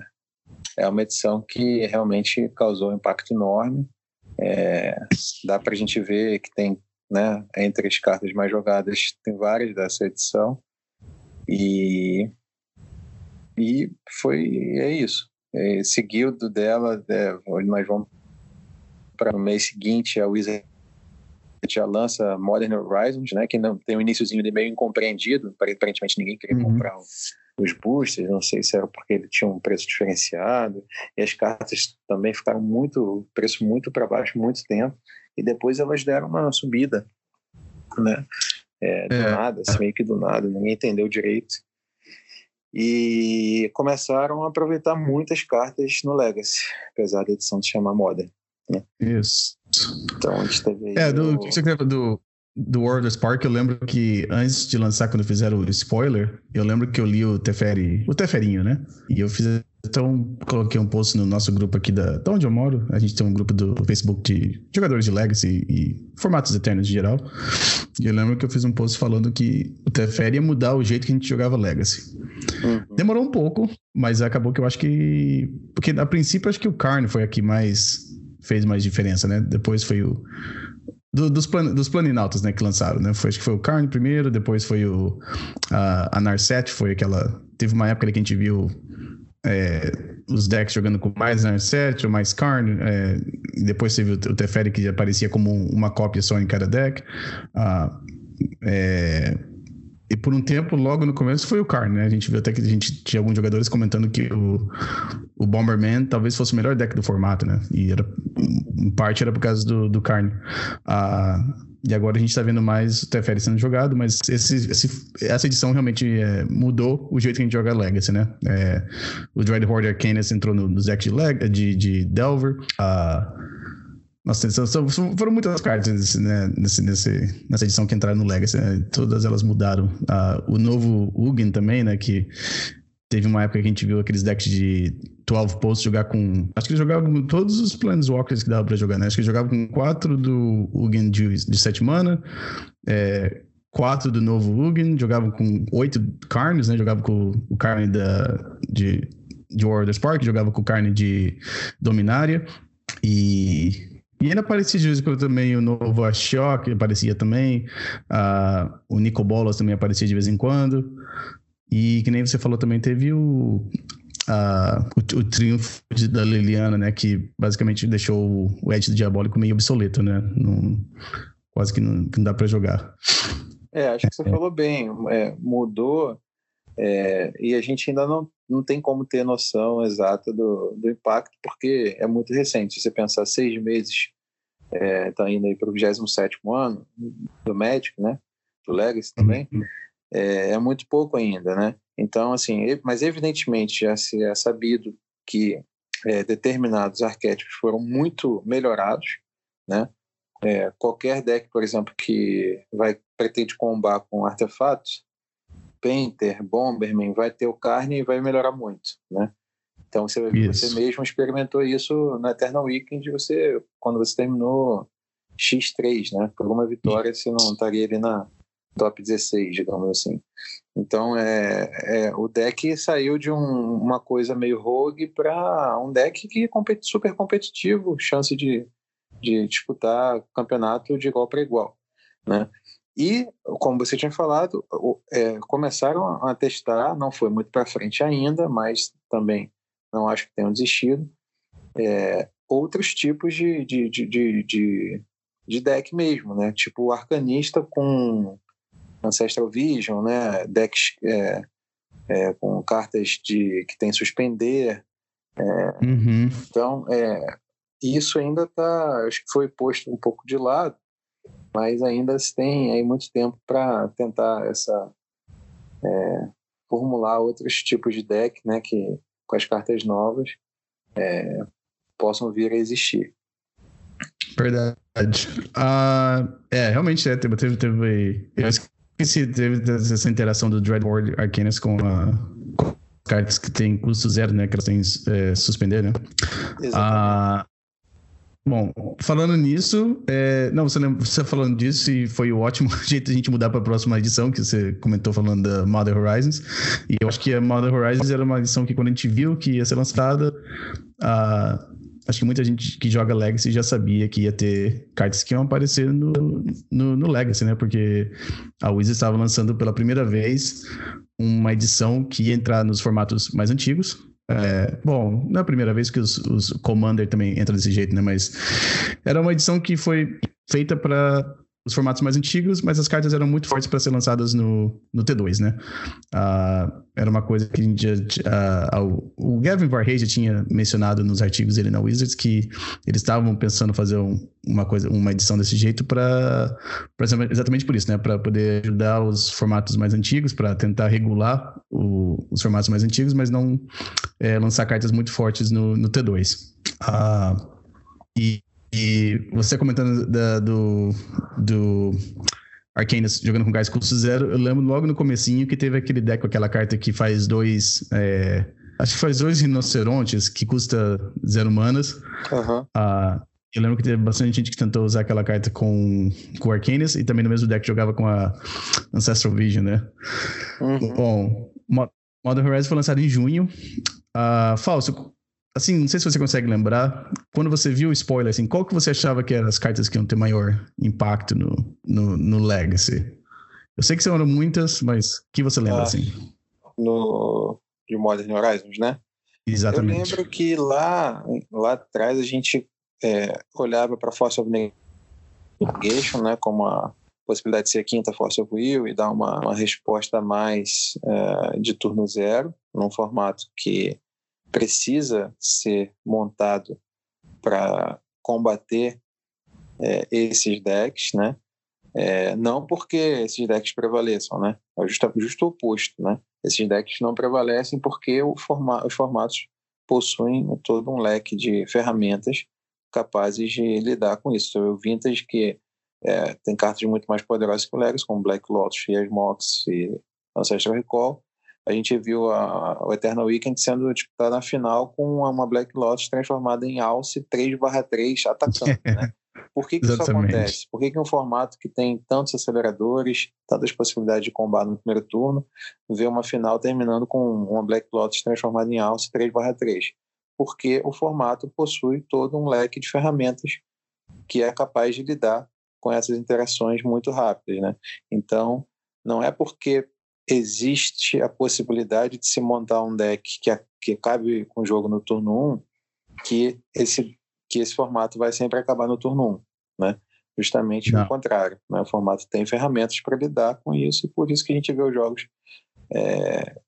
é uma edição que realmente causou um impacto enorme. É, dá para a gente ver que tem, né, entre as cartas mais jogadas, tem várias dessa edição. E, e foi é isso. É, seguiu do dela, é, nós vamos para o mês seguinte a Wizard já lança Modern Horizons, né, que não tem um iníciozinho de meio incompreendido, aparentemente ninguém queria uhum. comprar os boosters, não sei se era porque ele tinha um preço diferenciado, e as cartas também ficaram muito, preço muito para baixo muito tempo, e depois elas deram uma subida, né, é, do é. nada, assim, meio que do nada, ninguém entendeu direito. E começaram a aproveitar muitas cartas no Legacy, apesar da edição se chamar Modern. Né? Isso. Então a gente teve. É, do, o que você quer do, do World of Spark, eu lembro que antes de lançar, quando fizeram o spoiler, eu lembro que eu li o Teferi, o Teferinho, né? E eu fiz. Então, coloquei um post no nosso grupo aqui da, de onde eu moro. A gente tem um grupo do Facebook de jogadores de Legacy e formatos eternos em geral. E eu lembro que eu fiz um post falando que o Teferi ia mudar o jeito que a gente jogava Legacy. Uhum. Demorou um pouco, mas acabou que eu acho que. Porque a princípio, acho que o Karn foi aqui mais fez mais diferença, né? Depois foi o. Do, dos, plan, dos planinautas, né, que lançaram, né? Foi, acho que foi o Carne primeiro, depois foi o. A, a Narset, foi aquela. Teve uma época que a gente viu é, os decks jogando com mais Narset ou mais Karn. É, depois teve o, o Teferi que aparecia como uma cópia só em cada deck. Ah, é, e por um tempo, logo no começo, foi o Karn, né? A gente viu até que a gente tinha alguns jogadores comentando que o, o Bomberman talvez fosse o melhor deck do formato, né? E era, em parte era por causa do, do Karn. Ah, e agora a gente tá vendo mais o Teferi sendo jogado, mas esse, esse, essa edição realmente é, mudou o jeito que a gente joga Legacy, né? É, o Dreadhorde Arcanus entrou no, no deck de, Leg, de, de Delver. Ah, nossa, são, foram muitas cartas né, nesse, nesse, nessa edição que entraram no Legacy. Né? Todas elas mudaram. Ah, o novo Ugin também, né? Que teve uma época que a gente viu aqueles decks de 12 posts jogar com. Acho que ele jogava com todos os Planeswalkers que dava pra jogar, né? Acho que ele jogava com 4 do Ugin de, de 7 mana. É, 4 do novo Ugin, jogava com 8 Carnes, né? Jogava com o Carne da, de, de the Spark, jogava com o Carne de Dominária. E e ainda aparecia de vez em quando também o novo Ashok, aparecia também. Uh, o Nico Bolas também aparecia de vez em quando. E que nem você falou também, teve o, uh, o, o, triunfo da Liliana, né? Que basicamente deixou o Edge do Diabólico meio obsoleto, né? Não, quase que não, que não dá para jogar. É, acho que você é. falou bem. É, mudou é, e a gente ainda não, não tem como ter noção exata do, do impacto, porque é muito recente. Se você pensar seis meses, está é, tá indo aí para o 27 ano do Magic, né? do Legacy também, uhum. é, é, muito pouco ainda. Né? Então, assim, mas evidentemente já se é sabido que é, determinados arquétipos foram muito melhorados. Né? É, qualquer deck, por exemplo, que vai pretende combar com artefatos, Painter, Bomberman, vai ter o carne e vai melhorar muito, né? Então você, você mesmo experimentou isso na Eternal Weekend, você, quando você terminou X3, né? Por uma vitória você não estaria ali na, top 16, digamos assim. Então, é, é o deck saiu de um, uma coisa meio rogue para um deck que é super competitivo, chance de, de disputar campeonato de igual para igual, né? E, como você tinha falado, é, começaram a testar, não foi muito para frente ainda, mas também não acho que tenham desistido, é, outros tipos de, de, de, de, de, deck mesmo, né? Tipo o Arcanista com Ancestral Vision, né? Decks é, é, com cartas de, que tem suspender. É, uhum. Então, é, isso ainda está, acho que foi posto um pouco de lado, mas ainda se tem aí muito tempo para tentar essa é, formular outros tipos de deck, né, que com as cartas novas é, possam vir a existir. Verdade. Uh, é, realmente, é, teve, teve, teve, eu esqueci, teve essa interação do Dreadboard Arcanus com, a, com cartas que tem custo zero, né, que elas têm é, suspender, né? Exatamente. Uh, Bom, falando nisso, é... não, você, lembra, você falando disso e foi o ótimo jeito de a gente mudar para a próxima edição, que você comentou falando da Modern Horizons. E eu acho que a Modern Horizons era uma edição que quando a gente viu que ia ser lançada, acho que muita gente que joga Legacy já sabia que ia ter cartas que iam aparecer no, no, no Legacy, né? Porque a Wizard estava lançando pela primeira vez uma edição que ia entrar nos formatos mais antigos, é, bom, não é a primeira vez que os, os Commander também entra desse jeito, né? Mas era uma edição que foi feita para os formatos mais antigos, mas as cartas eram muito fortes para ser lançadas no, no T2, né? Uh, era uma coisa que já, uh, o Gavin Varhey já tinha mencionado nos artigos dele na Wizards que eles estavam pensando fazer um, uma coisa, uma edição desse jeito para exatamente por isso, né? Para poder ajudar os formatos mais antigos, para tentar regular o, os formatos mais antigos, mas não é, lançar cartas muito fortes no, no T2. Uh, e e você comentando da, do, do Arcanus jogando com gás custo zero, eu lembro logo no comecinho que teve aquele deck com aquela carta que faz dois... É, acho que faz dois rinocerontes que custa zero manas. Uhum. Ah, eu lembro que teve bastante gente que tentou usar aquela carta com, com o Arcanus e também no mesmo deck jogava com a Ancestral Vision, né? Uhum. Bom, Modern Horizon foi lançado em junho. Uh, Falso, assim, não sei se você consegue lembrar, quando você viu o spoiler, assim, qual que você achava que eram as cartas que iam ter maior impacto no, no, no Legacy? Eu sei que são muitas, mas que você lembra, ah, assim? No, de Modern Horizons, né? Exatamente. Eu lembro que lá, lá atrás a gente é, olhava para Force of Negation, né, como a possibilidade de ser a quinta Force of Will e dar uma, uma resposta mais é, de turno zero, num formato que precisa ser montado para combater é, esses decks, né? É, não porque esses decks prevaleçam, né? É justo, justo o oposto, né? Esses decks não prevalecem porque forma, os formatos possuem todo um leque de ferramentas capazes de lidar com isso. O Vintage que é, tem cartas muito mais poderosas que o Legacy, como Black Lotus, Fear Mox e Ancestral Recall, a gente viu a, o Eternal Weekend sendo disputado na final com uma Black Lotus transformada em Alce 3/3 atacando, né? Por que, que isso acontece? Por que, que um formato que tem tantos aceleradores, tantas possibilidades de combate no primeiro turno, vê uma final terminando com uma Black Lotus transformada em Alce 3/3? Porque o formato possui todo um leque de ferramentas que é capaz de lidar com essas interações muito rápidas, né? Então, não é porque existe a possibilidade de se montar um deck que, que cabe com o jogo no turno 1, que esse, que esse formato vai sempre acabar no turno 1, né? Justamente Não. o contrário, né? O formato tem ferramentas para lidar com isso e por isso que a gente vê os jogos é,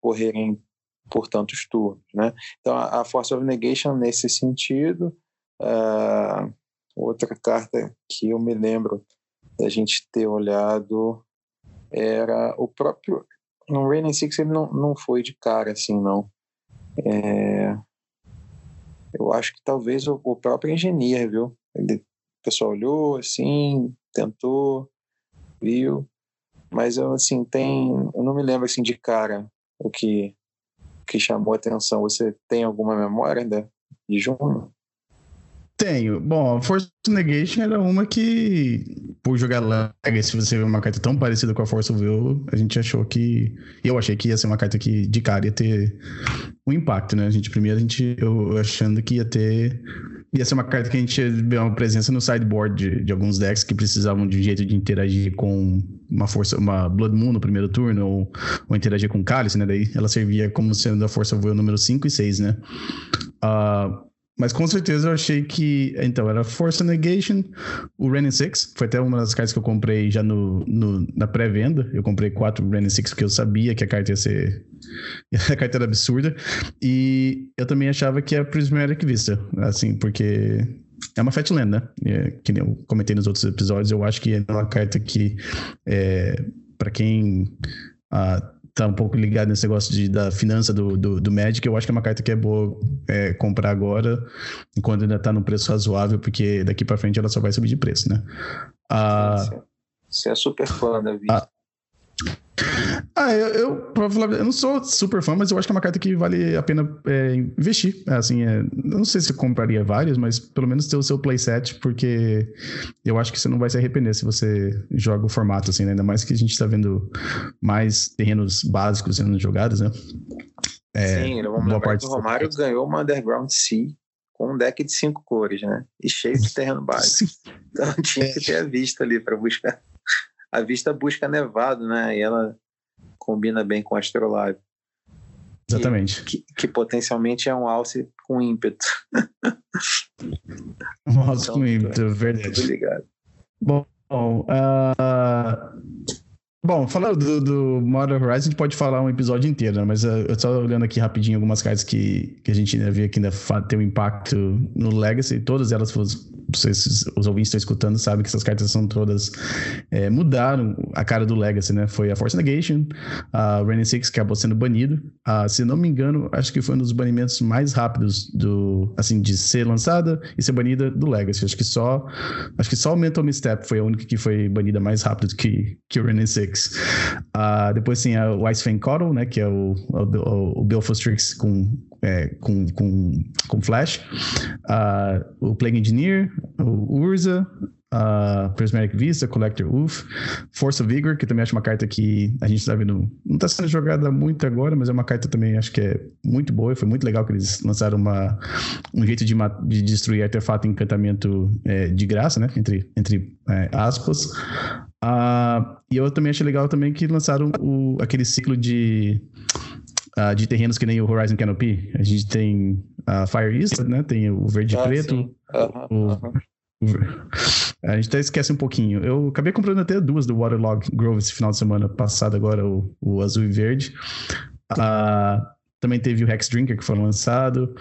correrem por tantos turnos, né? Então a, a Force of Negation nesse sentido, uh, outra carta que eu me lembro da gente ter olhado era o próprio. No Rain Six ele não, não foi de cara assim, não. É, eu acho que talvez o, o próprio engenheiro, viu? Ele, o pessoal olhou assim, tentou, viu, mas eu assim tem, eu não me lembro assim de cara o que que chamou a atenção. Você tem alguma memória ainda de junho? Tenho. Bom, Force Negation era uma que, por jogar Legacy, você vê uma carta tão parecida com a Force of Will, a gente achou que. Eu achei que ia ser uma carta que de cara ia ter um impacto, né? A gente, primeiro, a gente, eu achando que ia ter. Ia ser uma carta que a gente ia uma presença no sideboard de, de alguns decks que precisavam de um jeito de interagir com uma força, uma Blood Moon no primeiro turno, ou, ou interagir com Cálice, né? Daí ela servia como sendo a Força Will número 5 e 6, né? Uh, mas com certeza eu achei que. Então, era Force Negation, o Renin 6. Foi até uma das cartas que eu comprei já no, no na pré-venda. Eu comprei quatro Renin 6 porque eu sabia que a carta ia ser. A carta era absurda. E eu também achava que a Prismatic Vista. Assim, porque é uma Fatland, né? É, que nem eu comentei nos outros episódios. Eu acho que é uma carta que, é, para quem. Uh, tá um pouco ligado nesse negócio de, da finança do, do, do Magic, eu acho que é uma carta que é boa é, comprar agora, enquanto ainda tá num preço razoável, porque daqui para frente ela só vai subir de preço, né? Ah, Você é super fã da vida. Ah, eu, eu, eu não sou super fã, mas eu acho que é uma carta que vale a pena é, investir. É, assim, é, não sei se eu compraria várias, mas pelo menos ter o seu playset, porque eu acho que você não vai se arrepender se você joga o formato, assim, né? Ainda mais que a gente está vendo mais terrenos básicos sendo jogados, né? É, Sim, vamos lembrar parte que o Romário ganhou uma Underground Sea com um deck de cinco cores, né? E cheio de terreno básico. Então tinha que ter a vista ali para buscar a vista busca nevado, né? E ela combina bem com Astrolabe. Exatamente. Que, que, que, potencialmente é um alce com ímpeto. um alce então, com ímpeto, verdade. Tudo ligado. Bom, uh, Bom, falando do, do Modern Horizon, a gente pode falar um episódio inteiro, né? mas uh, eu estou olhando aqui rapidinho algumas cartas que, que a gente ainda vê que ainda tem um impacto no Legacy, todas elas, vocês, os ouvintes estão escutando, sabem que essas cartas são todas, é, mudaram a cara do Legacy, né? Foi a Force Negation, a Reigning Six, acabou sendo banido, uh, se não me engano, acho que foi um dos banimentos mais rápidos do, assim, de ser lançada e ser banida do Legacy, acho que só, acho que só o Mental Misstep foi a única que foi banida mais rápido que, que o Reigning Six. Uh, depois tem o Ice Fang Coddle, né? Que é o, o, o Belfostrix com, é, com, com, com Flash. Uh, o Plague Engineer, o Urza, uh, Prismatic Vista, Collector Wolf, Force of Vigor, que também acho uma carta que a gente está vendo, não está sendo jogada muito agora, mas é uma carta também acho que é muito boa. Foi muito legal que eles lançaram uma, um jeito de, de destruir artefato e encantamento é, de graça, né? Entre, entre é, aspas. Uh, e eu também achei legal também que lançaram o, aquele ciclo de, uh, de terrenos que nem o Horizon Canopy. A gente tem a Fire East, né? Tem o verde e ah, preto. o, A gente até esquece um pouquinho. Eu acabei comprando até duas do Waterlog Grove esse final de semana passado, agora o, o azul e verde. Uh, também teve o Hex Drinker que foi lançado.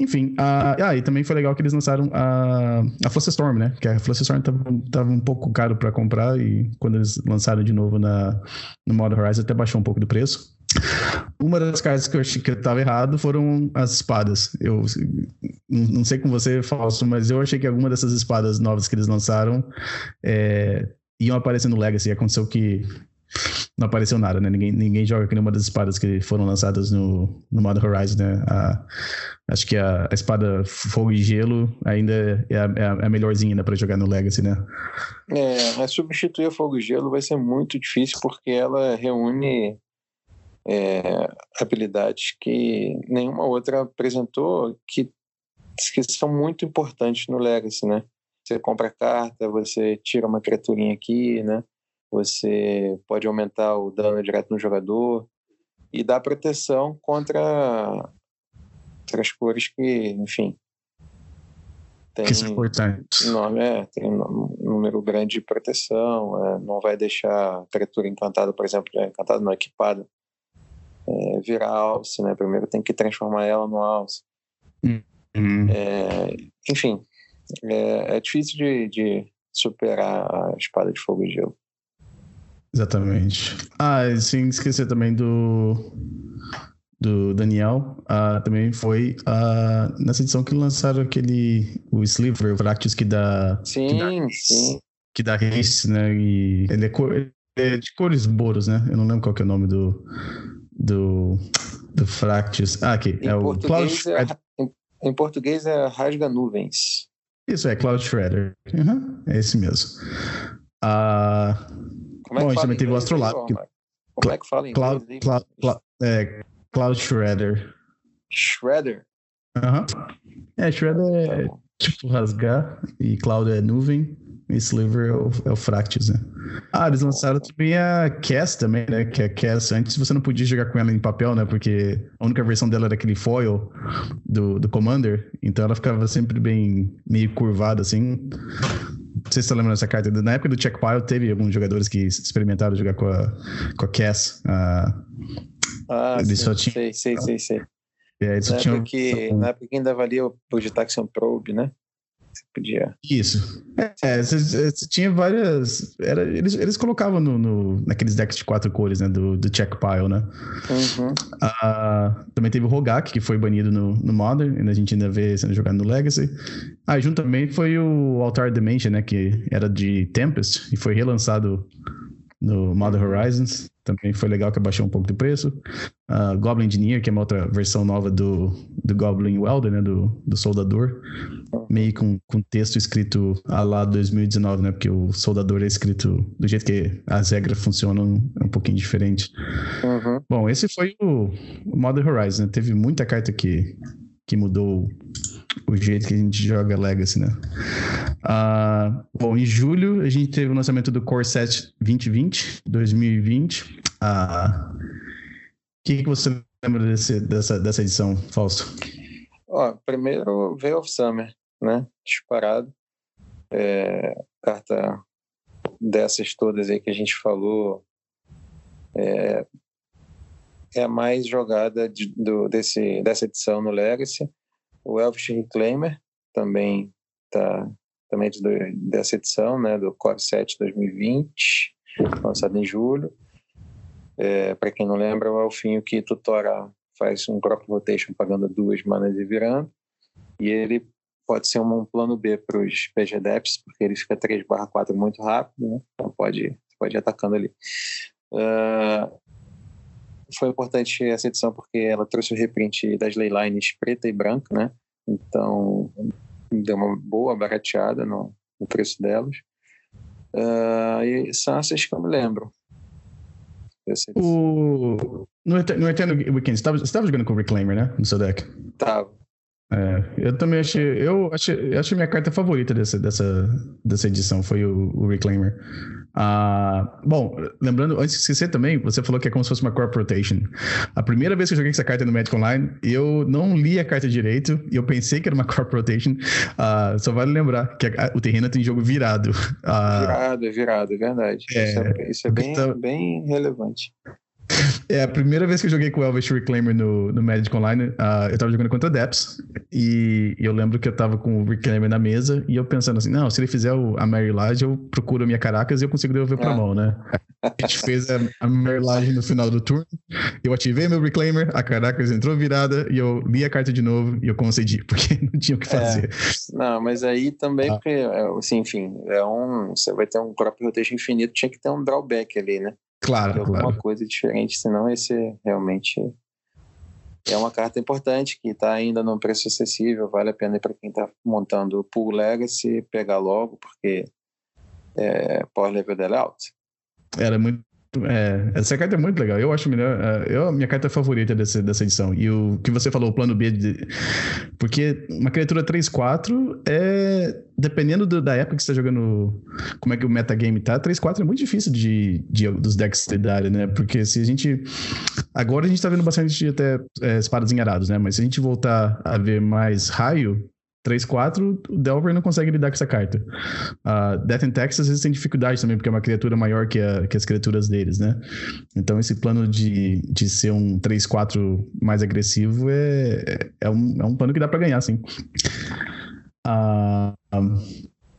Enfim, a, ah, e também foi legal que eles lançaram a, a Storm, né? Que a Storm tava, tava um pouco caro para comprar e quando eles lançaram de novo na, no Modern Horizon até baixou um pouco do preço. Uma das cartas que eu achei que eu tava errado foram as espadas. Eu não sei com você, Falso, mas eu achei que alguma dessas espadas novas que eles lançaram é, iam aparecer no Legacy. Aconteceu que não apareceu nada, né? Ninguém, ninguém joga nenhuma das espadas que foram lançadas no, no modo Horizon, né? A, acho que a, a, espada fogo e gelo ainda é a, é a melhorzinha né, para jogar no Legacy, né? É, substituir a fogo e gelo vai ser muito difícil porque ela reúne é, habilidades que nenhuma outra apresentou que, que são muito importantes no Legacy, né? Você compra carta, você tira uma criaturinha aqui, né? Você pode aumentar o dano direto no jogador e dar proteção contra outras cores que, enfim, tem que importante. Nome, é, tem um número grande de proteção, é, não vai deixar a criatura encantada, por exemplo, é, encantada não, equipada, é, virar alce, né? Primeiro tem que transformar ela no alce. Uhum. É, enfim, é, é difícil de, de superar a espada de fogo e gelo. Exatamente. Ah, sem esquecer também do do Daniel, uh, também foi uh, nessa edição que lançaram aquele o Sliver, o Fractus que dá sim, que dá, sim. que dá race, né? E ele é, cor, ele é, de cores boros, né? Eu não lembro qual que é o nome do do do Fractus. Ah, aqui em é o Cloud... é, em, em, português é rasga nuvens. Isso, é Cloud Shredder. Uhum, é esse mesmo. Uh, Como é bom, a gente também teve o Astrolab. Como é que fala em Cloud, Cloud, Cloud, é, Cloud Shredder. Shredder? Aham. Uhum. É, Shredder é tá tipo rasgar e Cloud é nuvem. Sliver é o, é o Fractus, né? Ah, eles lançaram também a Cass também, né? Que a Cass, antes você não podia jogar com ela em papel, né? Porque a única versão dela era aquele foil do, do Commander. Então ela ficava sempre bem meio curvada, assim. Não sei se você lembra dessa carta. Na época do Checkpile, teve alguns jogadores que experimentaram jogar com a, com a Cass. Ah, ah sim, só tinha... sei, sei, sei, sei. É, na, época que, na época que ainda valia o Projectation Probe, né? Podia. Isso. É, você, você tinha várias. Era, eles, eles colocavam no, no, naqueles decks de quatro cores, né? Do, do check pile, né? Uhum. Uh, também teve o Rogak, que foi banido no, no Modern, e a gente ainda vê sendo jogado no Legacy. Ah, junto também foi o Altar Dimension, né? Que era de Tempest, e foi relançado no Modern Horizons. Também foi legal que abaixou um pouco de preço. Uh, Goblin Engineer, que é uma outra versão nova do, do Goblin Welder, né? Do, do soldador. Meio com, com texto escrito a lá 2019, né? Porque o soldador é escrito do jeito que as regras funcionam, é um pouquinho diferente. Uhum. Bom, esse foi o, o Modern Horizon, né? Teve muita carta que, que mudou o jeito que a gente joga Legacy, né? Uh, bom, em julho a gente teve o lançamento do Core Set 2020, 2020. Uh, o que, que você lembra desse, dessa, dessa edição, Fausto? Ó, primeiro Veil of Summer, né? Disparado. É, carta dessas todas aí que a gente falou é, é a mais jogada de, do, desse, dessa edição no Legacy. O Elvish Reclaimer também tá também de, dessa edição, né, do Core 7 2020, lançado em julho. É, Para quem não lembra, é o Elfinho que tutora faz um crop rotation pagando duas manas e virando. E ele pode ser um, plano B para os PG Depths, porque ele fica 3 4 muito rápido, né? Então pode, pode ir atacando ali. Uh, foi importante essa edição porque ela trouxe o reprint das leylines preta e branca, né? Então deu uma boa barateada no, no preço delas. Uh, e são essas que eu me lembro. O... No, no Eternal Weekend, você estava jogando com o Reclaimer, né? No seu deck? Tava. É, eu também achei. Eu achei, eu achei minha carta favorita dessa, dessa, dessa edição foi o, o Reclaimer. Ah, bom, lembrando, antes de esquecer também, você falou que é como se fosse uma Crop Rotation. A primeira vez que eu joguei essa carta no Magic Online, eu não li a carta direito e eu pensei que era uma Crop Rotation. Ah, só vale lembrar que a, o terreno tem jogo virado. Ah, virado, é virado, é verdade. É, isso é, isso é bem, então, bem relevante. É a primeira vez que eu joguei com o Elvis Reclaimer no, no Magic Online. Uh, eu tava jogando contra Deps. E, e, eu lembro que eu tava com o Reclaimer na mesa. E eu pensando assim: não, se ele fizer o, a Mary Lage, eu procuro a minha Caracas e eu consigo devolver pra é. mão, né? A gente fez a, a Mary Lage no final do turno. Eu ativei meu Reclaimer, a Caracas entrou virada. E eu li a carta de novo e eu concedi, porque não tinha o que é. fazer. É. Não, mas aí também, ah. porque, é, assim, enfim, é um. Você vai ter um crop rotation infinito, tinha que ter um drawback ali, né? Claro, alguma claro. coisa diferente, senão esse realmente é uma carta importante que está ainda num preço acessível, vale a pena para quem está montando o Pool Legacy pegar logo, porque é Power Level Delay Era muito é, essa carta é muito legal. Eu acho melhor. É, eu, minha carta favorita dessa, dessa edição. E o que você falou, o plano B. De, porque uma criatura 3-4 é. Dependendo do, da época que você está jogando. Como é que o metagame tá, 3-4 é muito difícil de, de, dos decks de né? Porque se a gente. Agora a gente tá vendo bastante até é, espadas enharados, né? Mas se a gente voltar a ver mais raio, 3-4, o Delver não consegue lidar com essa carta. Uh, Death and Texas às vezes tem dificuldade também, porque é uma criatura maior que, a, que as criaturas deles, né? Então esse plano de, de ser um 3-4 mais agressivo é, é, um, é um plano que dá para ganhar, sim. Uh,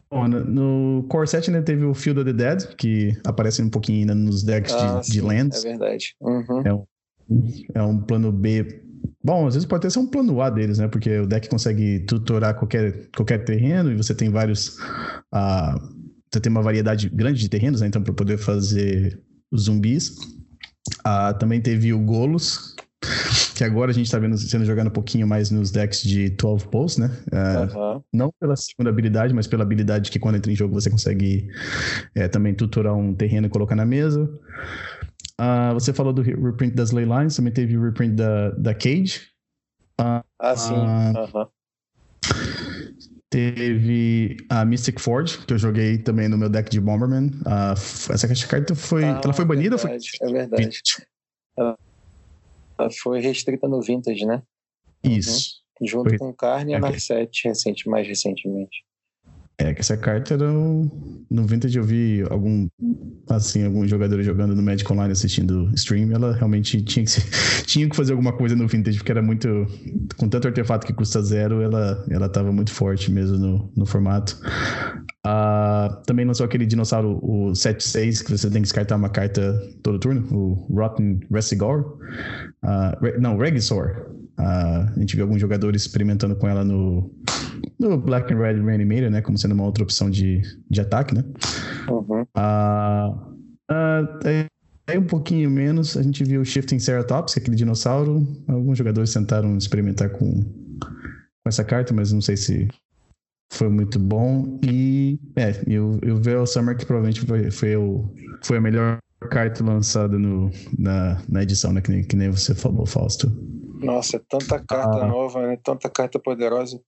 Bom, no Core Set né, teve o Field of the Dead, que aparece um pouquinho ainda nos decks ah, de, sim, de lands. É verdade. Uhum. É, um, é um plano B Bom, às vezes pode até ser um plano A deles, né? Porque o deck consegue tutorar qualquer, qualquer terreno e você tem vários. Uh, você tem uma variedade grande de terrenos, né? Então, para poder fazer os zumbis. Uh, também teve o Golos, que agora a gente está vendo sendo jogado um pouquinho mais nos decks de 12 posts, né? Uh, Não pela segunda habilidade, mas pela habilidade que quando entra em jogo você consegue é, também tutorar um terreno e colocar na mesa. Uh, você falou do reprint das Leylines, também teve o reprint da, da Cage. Uh, ah, sim. -huh. Teve a Mystic Forge, que eu joguei também no meu deck de Bomberman. essa caixa de carta foi. Ah, ela foi banida verdade, foi? É verdade. Ela foi restrita no Vintage, né? Isso. Uhum. Junto foi... com Carne e a Narset, recente, mais recentemente. É, que essa carta era. No Vintage eu vi algum. Assim, alguns jogadores jogando no Magic Online assistindo stream. Ela realmente tinha que, tinha que fazer alguma coisa no Vintage, porque era muito. Com tanto artefato que custa zero, ela, ela tava muito forte mesmo no, no formato. Uh, também lançou aquele dinossauro, o 7-6, que você tem que descartar uma carta todo turno, o Rotten Resigor. Uh, não, Regisaur. A gente viu alguns jogadores experimentando com ela no, no Black and Red Reanimator, né? Como sendo uma outra opção de, de ataque, né? Uhum. Uh, uh, aí um pouquinho menos, a gente viu o Shifting Ceratops, que é aquele dinossauro. Alguns jogadores tentaram experimentar com, com essa carta, mas não sei se foi muito bom. E é, eu, eu vi o Summer que provavelmente foi, foi, o, foi a melhor carta lançada no, na, na edição, né? Que nem, que nem você falou, Fausto. Nossa, tanta carta ah. nova, né? Tanta carta poderosa.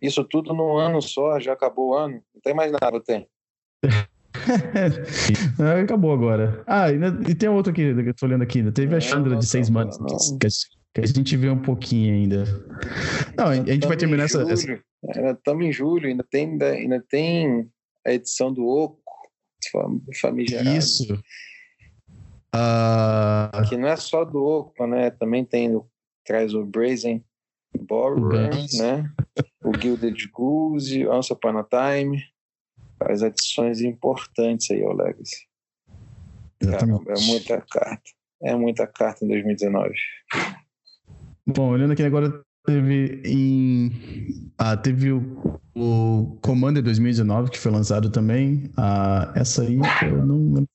Isso tudo num ano só, já acabou o ano. Não tem mais nada, tem. acabou agora. Ah, e, tem outro aqui, que eu tô olhando aqui. Ainda teve a Chandra de seis manos, que, que, a gente vê um pouquinho ainda. Não, a gente vai terminar essa. Estamos em julho, ainda tem, ainda, ainda tem a edição do Oco, famigerado. Isso. Uh... Que não é só do Oco, né? Também tem, traz o Brazen Borer, né? O Gilded Goose, Once Upon a Time. As adições importantes aí ao Legacy. Caramba, é muita carta. É muita carta em 2019. Bom, olhando aqui agora, teve em. Ah, teve o, o Commander 2019, que foi lançado também. Ah, essa aí eu não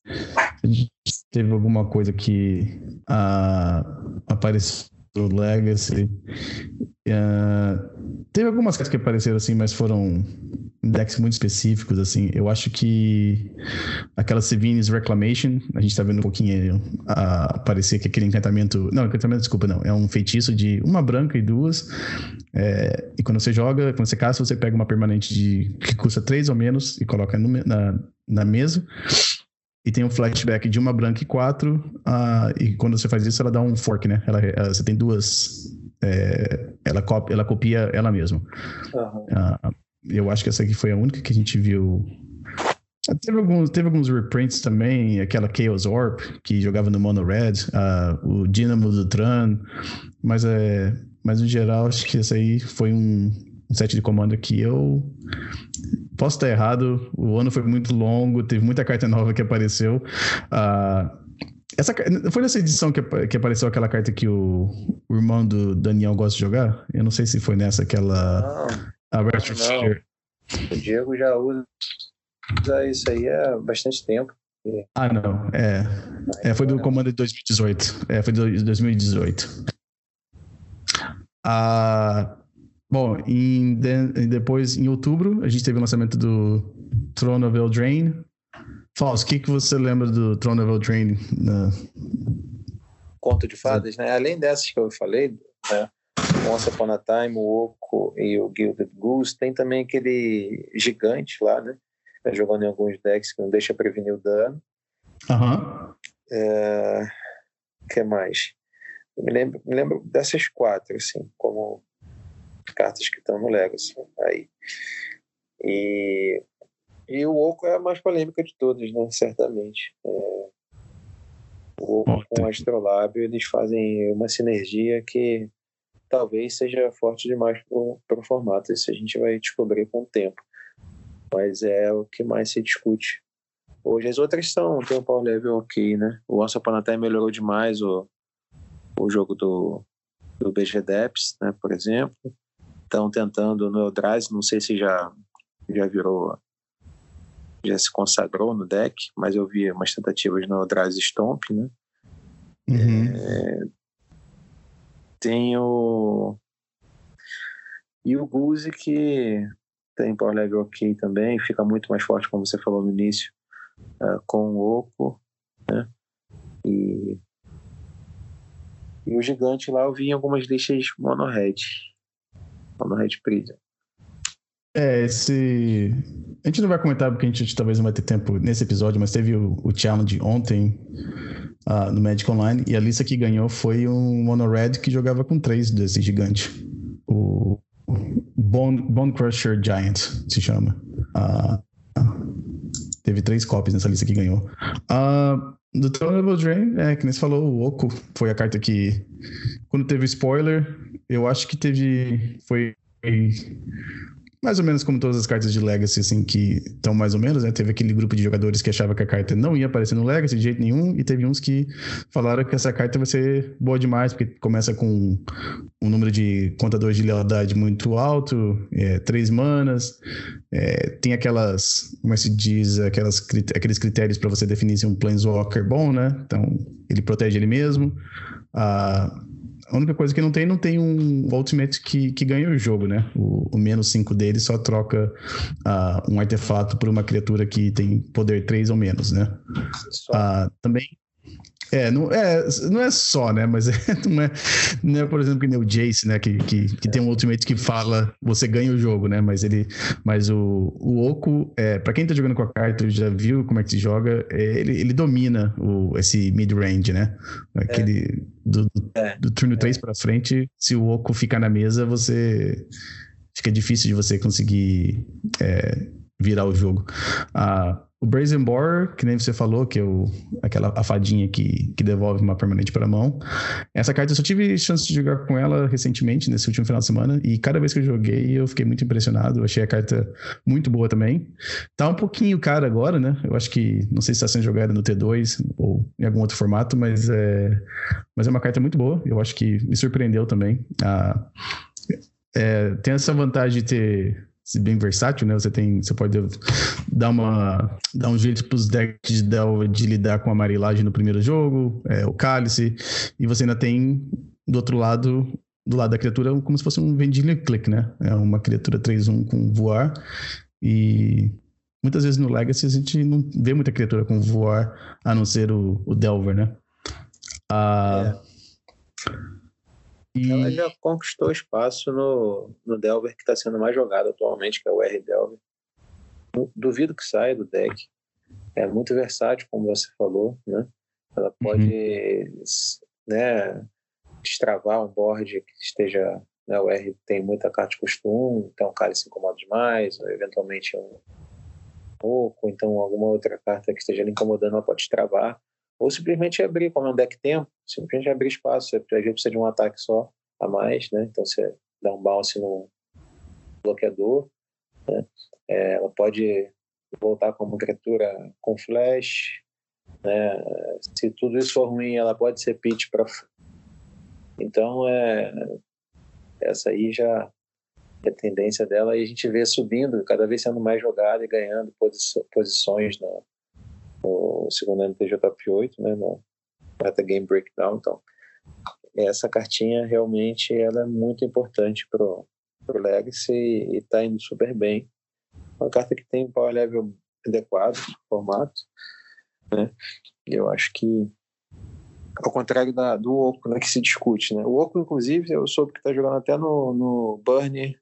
A gente teve alguma coisa que ah, apareceu do Legacy. Uh, teve algumas coisas que apareceram assim, mas foram decks muito específicos, assim. Eu acho que aquela Sevine's Reclamation, a gente tá vendo um pouquinho uh, aparecer que aquele encantamento. Não, encantamento, desculpa, não. É um feitiço de uma branca e duas. É, e quando você joga, quando você caça, você pega uma permanente de que custa três ou menos e coloca no, na, na mesa e tem um flashback de uma branca e quatro. Uh, e quando você faz isso, ela dá um fork, né? Ela, ela você tem duas. É, ela, copia, ela copia ela mesma. Uhum. Uh, eu acho que essa aqui foi a única que a gente viu. Teve alguns, teve alguns reprints também, aquela Chaos Orb, que jogava no Mono Red, uh, o Dynamo do Tran, mas, é, mas no geral acho que esse aí foi um, um set de comando que eu posso estar errado, o ano foi muito longo, teve muita carta nova que apareceu. Uh, essa, foi nessa edição que, que apareceu aquela carta que o, o, irmão do Daniel gosta de jogar? Eu não sei se foi nessa, aquela. Não, a não. O Diego já usa isso aí há bastante tempo. Ah, não. É. é foi do comando de 2018. É, foi de 2018. Ah, Bom, em de, depois, em outubro, a gente teve o lançamento do Throne of Eldraine. Fausto, o que, que você lembra do Throne of Eldraine? Na... Conto de fadas, né? Além dessas que eu falei, né? Once Upon a Time, o Oco e o Gilded Goose, tem também aquele gigante lá, né? Tá jogando em alguns decks que não deixa prevenir o dano. Aham. Uhum. É... que mais? Eu me lembro, me lembro dessas quatro, assim, como cartas que estão no Legacy aí. E, e o Oco é a mais polêmica de todas, né? Certamente. É, o Oco com o Astrolábio, eles fazem uma sinergia que talvez seja forte demais para o formato. Isso a gente vai descobrir com o tempo. Mas é o que mais se discute. Hoje as outras são, tem um power level ok, né? O Once Upon a Time melhorou demais o, o jogo do, do BG Depths, né, por exemplo estão tentando no Eldrazi, não sei se já, já virou, já se consagrou no deck, mas eu vi umas tentativas no Eldrazi Stomp, né? Uhum. É, tem o. E o Guzi, que tem Power Level ok também, fica muito mais forte, como você falou no início, uh, com o Oco, né? E, e o gigante lá eu vi em algumas listas mono-red. Mono-red Prison. É, esse. A gente não vai comentar porque a gente talvez não vai ter tempo nesse episódio, mas teve o, o challenge ontem uh, no Magic Online e a lista que ganhou foi um Mono Red que jogava com três desse gigante. O Bone, Bone Crusher Giant se chama. Uh, teve três cópias nessa lista que ganhou. Uh, do Throneable Drain, é, que nem você falou, o Oco foi a carta que. Quando teve spoiler, eu acho que teve. Foi mais ou menos como todas as cartas de Legacy, assim, que estão mais ou menos, né? Teve aquele grupo de jogadores que achava que a carta não ia aparecer no Legacy de jeito nenhum, e teve uns que falaram que essa carta vai ser boa demais, porque começa com um número de contadores de lealdade muito alto, é, três manas, é, tem aquelas, como é que se diz, aquelas, aqueles critérios para você definir se um Planeswalker bom, né? Então, ele protege ele mesmo. Ah, a única coisa que não tem, não tem um Ultimate que, que ganha o jogo, né? O, o menos 5 dele só troca uh, um artefato por uma criatura que tem poder 3 ou menos, né? Uh, também é, não é, não é só, né? Mas é, não, é, não é, por exemplo, que nem o Jace, né? Que, que, que tem um Ultimate que fala você ganha o jogo, né? Mas ele. Mas o, o Oco, é, pra quem tá jogando com a carta, já viu como é que se joga, é, ele, ele domina o, esse mid-range, né? Aquele. É. Do, do, é. do, turno 3 pra frente, se o Oco ficar na mesa, você. Fica difícil de você conseguir é, virar o jogo. Ah, o Brazen Boar, que nem você falou, que é o, aquela a fadinha que, que devolve uma permanente para a mão. Essa carta eu só tive chance de jogar com ela recentemente, nesse último final de semana, e cada vez que eu joguei eu fiquei muito impressionado. Eu achei a carta muito boa também. Tá um pouquinho cara agora, né? Eu acho que, não sei se está sendo jogada no T2 ou em algum outro formato, mas é, mas é uma carta muito boa. Eu acho que me surpreendeu também. Ah, é, tem essa vantagem de ter bem versátil, né? Você tem, você pode dar uma dar um jeito para os decks de, de, lidar com a amarelagem no primeiro jogo, é, o cálice, e você ainda tem do outro lado do lado da criatura como se fosse um Vendilion Click, né? É uma criatura 3-1 com voar e muitas vezes no Legacy a gente não vê muita criatura com voar a não ser o, o Delver, né? Ah, é. E... Ela já conquistou espaço no, no Delver que está sendo mais jogado atualmente, que é o R Delver. Duvido que saia do deck. É muito versátil, como você falou, né? Ela pode uhum. né, destravar um board que esteja. Né, o R tem muita carta de costume, então o cara se incomoda demais, ou eventualmente um pouco, então alguma outra carta que esteja lhe incomodando, ela pode destravar ou simplesmente abrir, como é um deck tempo, simplesmente abrir espaço. Você às vezes precisa de um ataque só a mais, né? Então você dá um bounce no bloqueador. Né? É, ela pode voltar como criatura com flash. Né? Se tudo isso for ruim, ela pode ser pitch para. Então, é, essa aí já é a tendência dela e a gente vê subindo, cada vez sendo mais jogada e ganhando posições na, no segundo MTG Top 8, né, no Meta Game Breakdown. Então, essa cartinha realmente ela é muito importante pro Legacy e está indo super bem. Uma carta que tem um power level adequado, formato, né? Eu acho que ao contrário da, do Oco, né, que se discute, né? O Oco, inclusive, eu soube que está jogando até no, no Burn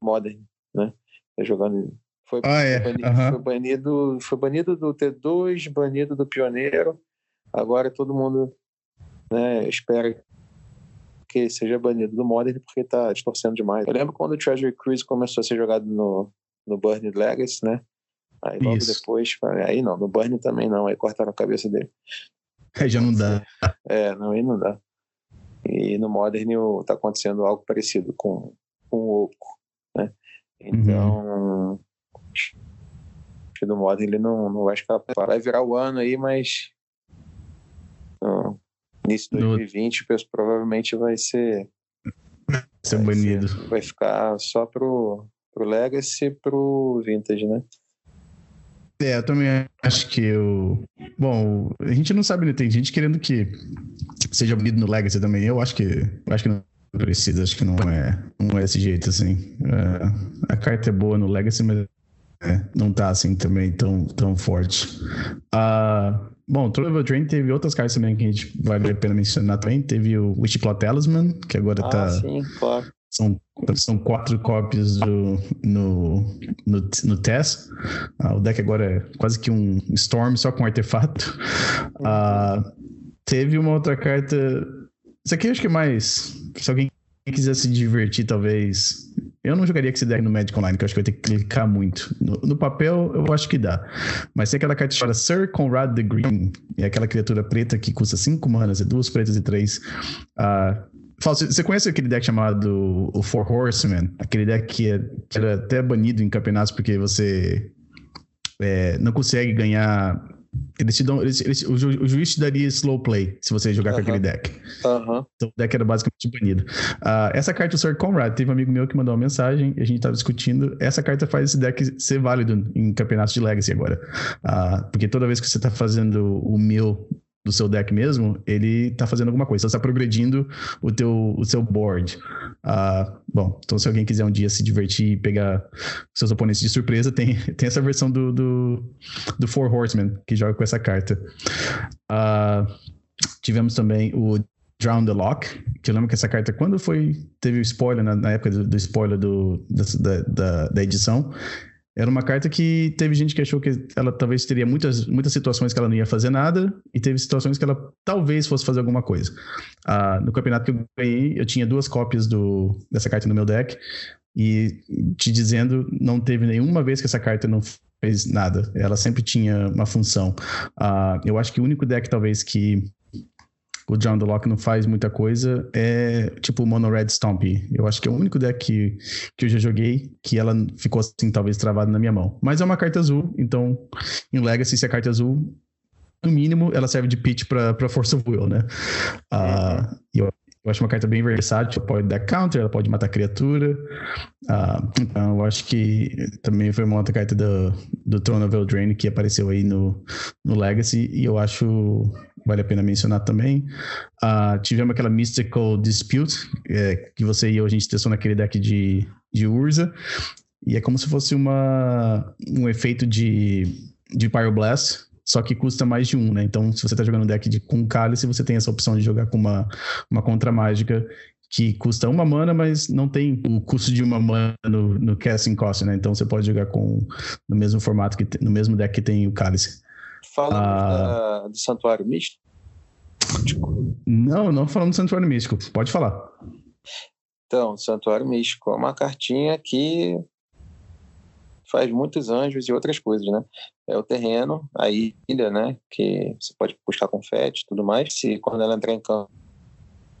Modern, né? Tá jogando foi, ah, é. banido, uhum. foi, banido, foi banido do T2, banido do Pioneiro. Agora todo mundo né, espera que seja banido do Modern porque está distorcendo demais. Eu lembro quando o Treasury Cruise começou a ser jogado no, no Burn Legacy, né? Aí logo Isso. depois, aí não, no Burn também não, aí cortaram a cabeça dele. Aí já não dá. É, não, aí não dá. E no Modern está acontecendo algo parecido com, com o Oco, né? Uhum. Então, uhum do modo ele não, não vai escapar. Vai virar o ano aí, mas início de 2020 no... provavelmente vai ser ser vai banido. Ser, vai ficar só pro, pro Legacy e pro Vintage, né? É, eu também acho que eu. Bom, a gente não sabe, né? Tem gente querendo que seja bonito no Legacy também. Eu acho que. Eu acho que não precisa, acho que não é, não é desse jeito, assim. É, a carta é boa no Legacy, mas é, não tá assim também tão, tão forte. Uh, bom, Troll Drain teve outras cartas também que a gente vale a pena mencionar também. Teve o Wishclaw Talisman, que agora ah, tá. Sim, claro. São, são quatro cópias do, no, no, no TES. Uh, o deck agora é quase que um Storm, só com artefato. Uh, teve uma outra carta. Isso aqui eu acho que é mais. Se alguém quiser se divertir, talvez. Eu não jogaria esse deck no Magic Online, que eu acho que vai ter que clicar muito. No, no papel, eu acho que dá. Mas tem aquela carta chamada Sir Conrad the Green. É aquela criatura preta que custa 5 manas, é duas pretas e três. Uh, você conhece aquele deck chamado o Four Horsemen? Aquele deck que, é, que era até banido em campeonatos porque você é, não consegue ganhar. Eles te dão, eles, eles, o, ju, o, juiz te daria slow play se você jogar com aquele deck. Então o deck era basicamente banido. Uh, essa carta, o Sir Conrad, teve um amigo meu que mandou uma mensagem e a gente estava discutindo. Essa carta faz esse deck ser válido em campeonatos de Legacy agora. Uh, porque toda vez que você está fazendo o meu do seu deck mesmo, ele tá fazendo alguma coisa, está progredindo o teu o seu board. Uh, bom, então se alguém quiser um dia se divertir e pegar seus oponentes de surpresa, tem, tem essa versão do, do, do Four Horsemen que joga com essa carta. Uh, tivemos também o Drown the Lock, que eu lembro que essa carta, quando foi, teve o spoiler, na, na época do, do spoiler do, da, da, da edição, era uma carta que teve gente que achou que ela talvez teria muitas, muitas situações que ela não ia fazer nada, e teve situações que ela talvez fosse fazer alguma coisa. Ah, no campeonato que eu ganhei, eu tinha duas cópias do, dessa carta no meu deck, e te dizendo, não teve nenhuma vez que essa carta não fez nada. Ela sempre tinha uma função. Ah, eu acho que o único deck, talvez, que o John Lock não faz muita coisa, é tipo o Mono Red Stomp. Eu acho que é o único deck que, que eu já joguei que ela ficou assim, talvez travada na minha mão. Mas é uma carta azul, então em Legacy, se é carta azul, no mínimo ela serve de pitch para Force of Will, né? Uh, eu, eu acho uma carta bem versátil, pode dar counter, ela pode matar criatura. Uh, então eu acho que também foi uma outra carta do, do Throne of Eldraine que apareceu aí no, no Legacy e eu acho vale a pena mencionar também. Uh, tivemos aquela Mystical Dispute, é, que você e eu a gente testou naquele deck de, de Urza. E é como se fosse uma, um efeito de, de Pyroblast, só que custa mais de um, né? Então, se você está jogando um deck de, com cálice, você tem essa opção de jogar com uma, uma contra mágica que custa uma mana, mas não tem o custo de uma mana no, no casting cost, né? Então você pode jogar com no mesmo formato que no mesmo deck que tem o cálice. Fala ah, do Santuário Místico? Não, não falando do Santuário Místico. Pode falar. Então, Santuário Místico é uma cartinha que faz muitos anjos e outras coisas, né? É o terreno, a ilha, né? Que você pode buscar confete e tudo mais. Se quando ela entrar em campo,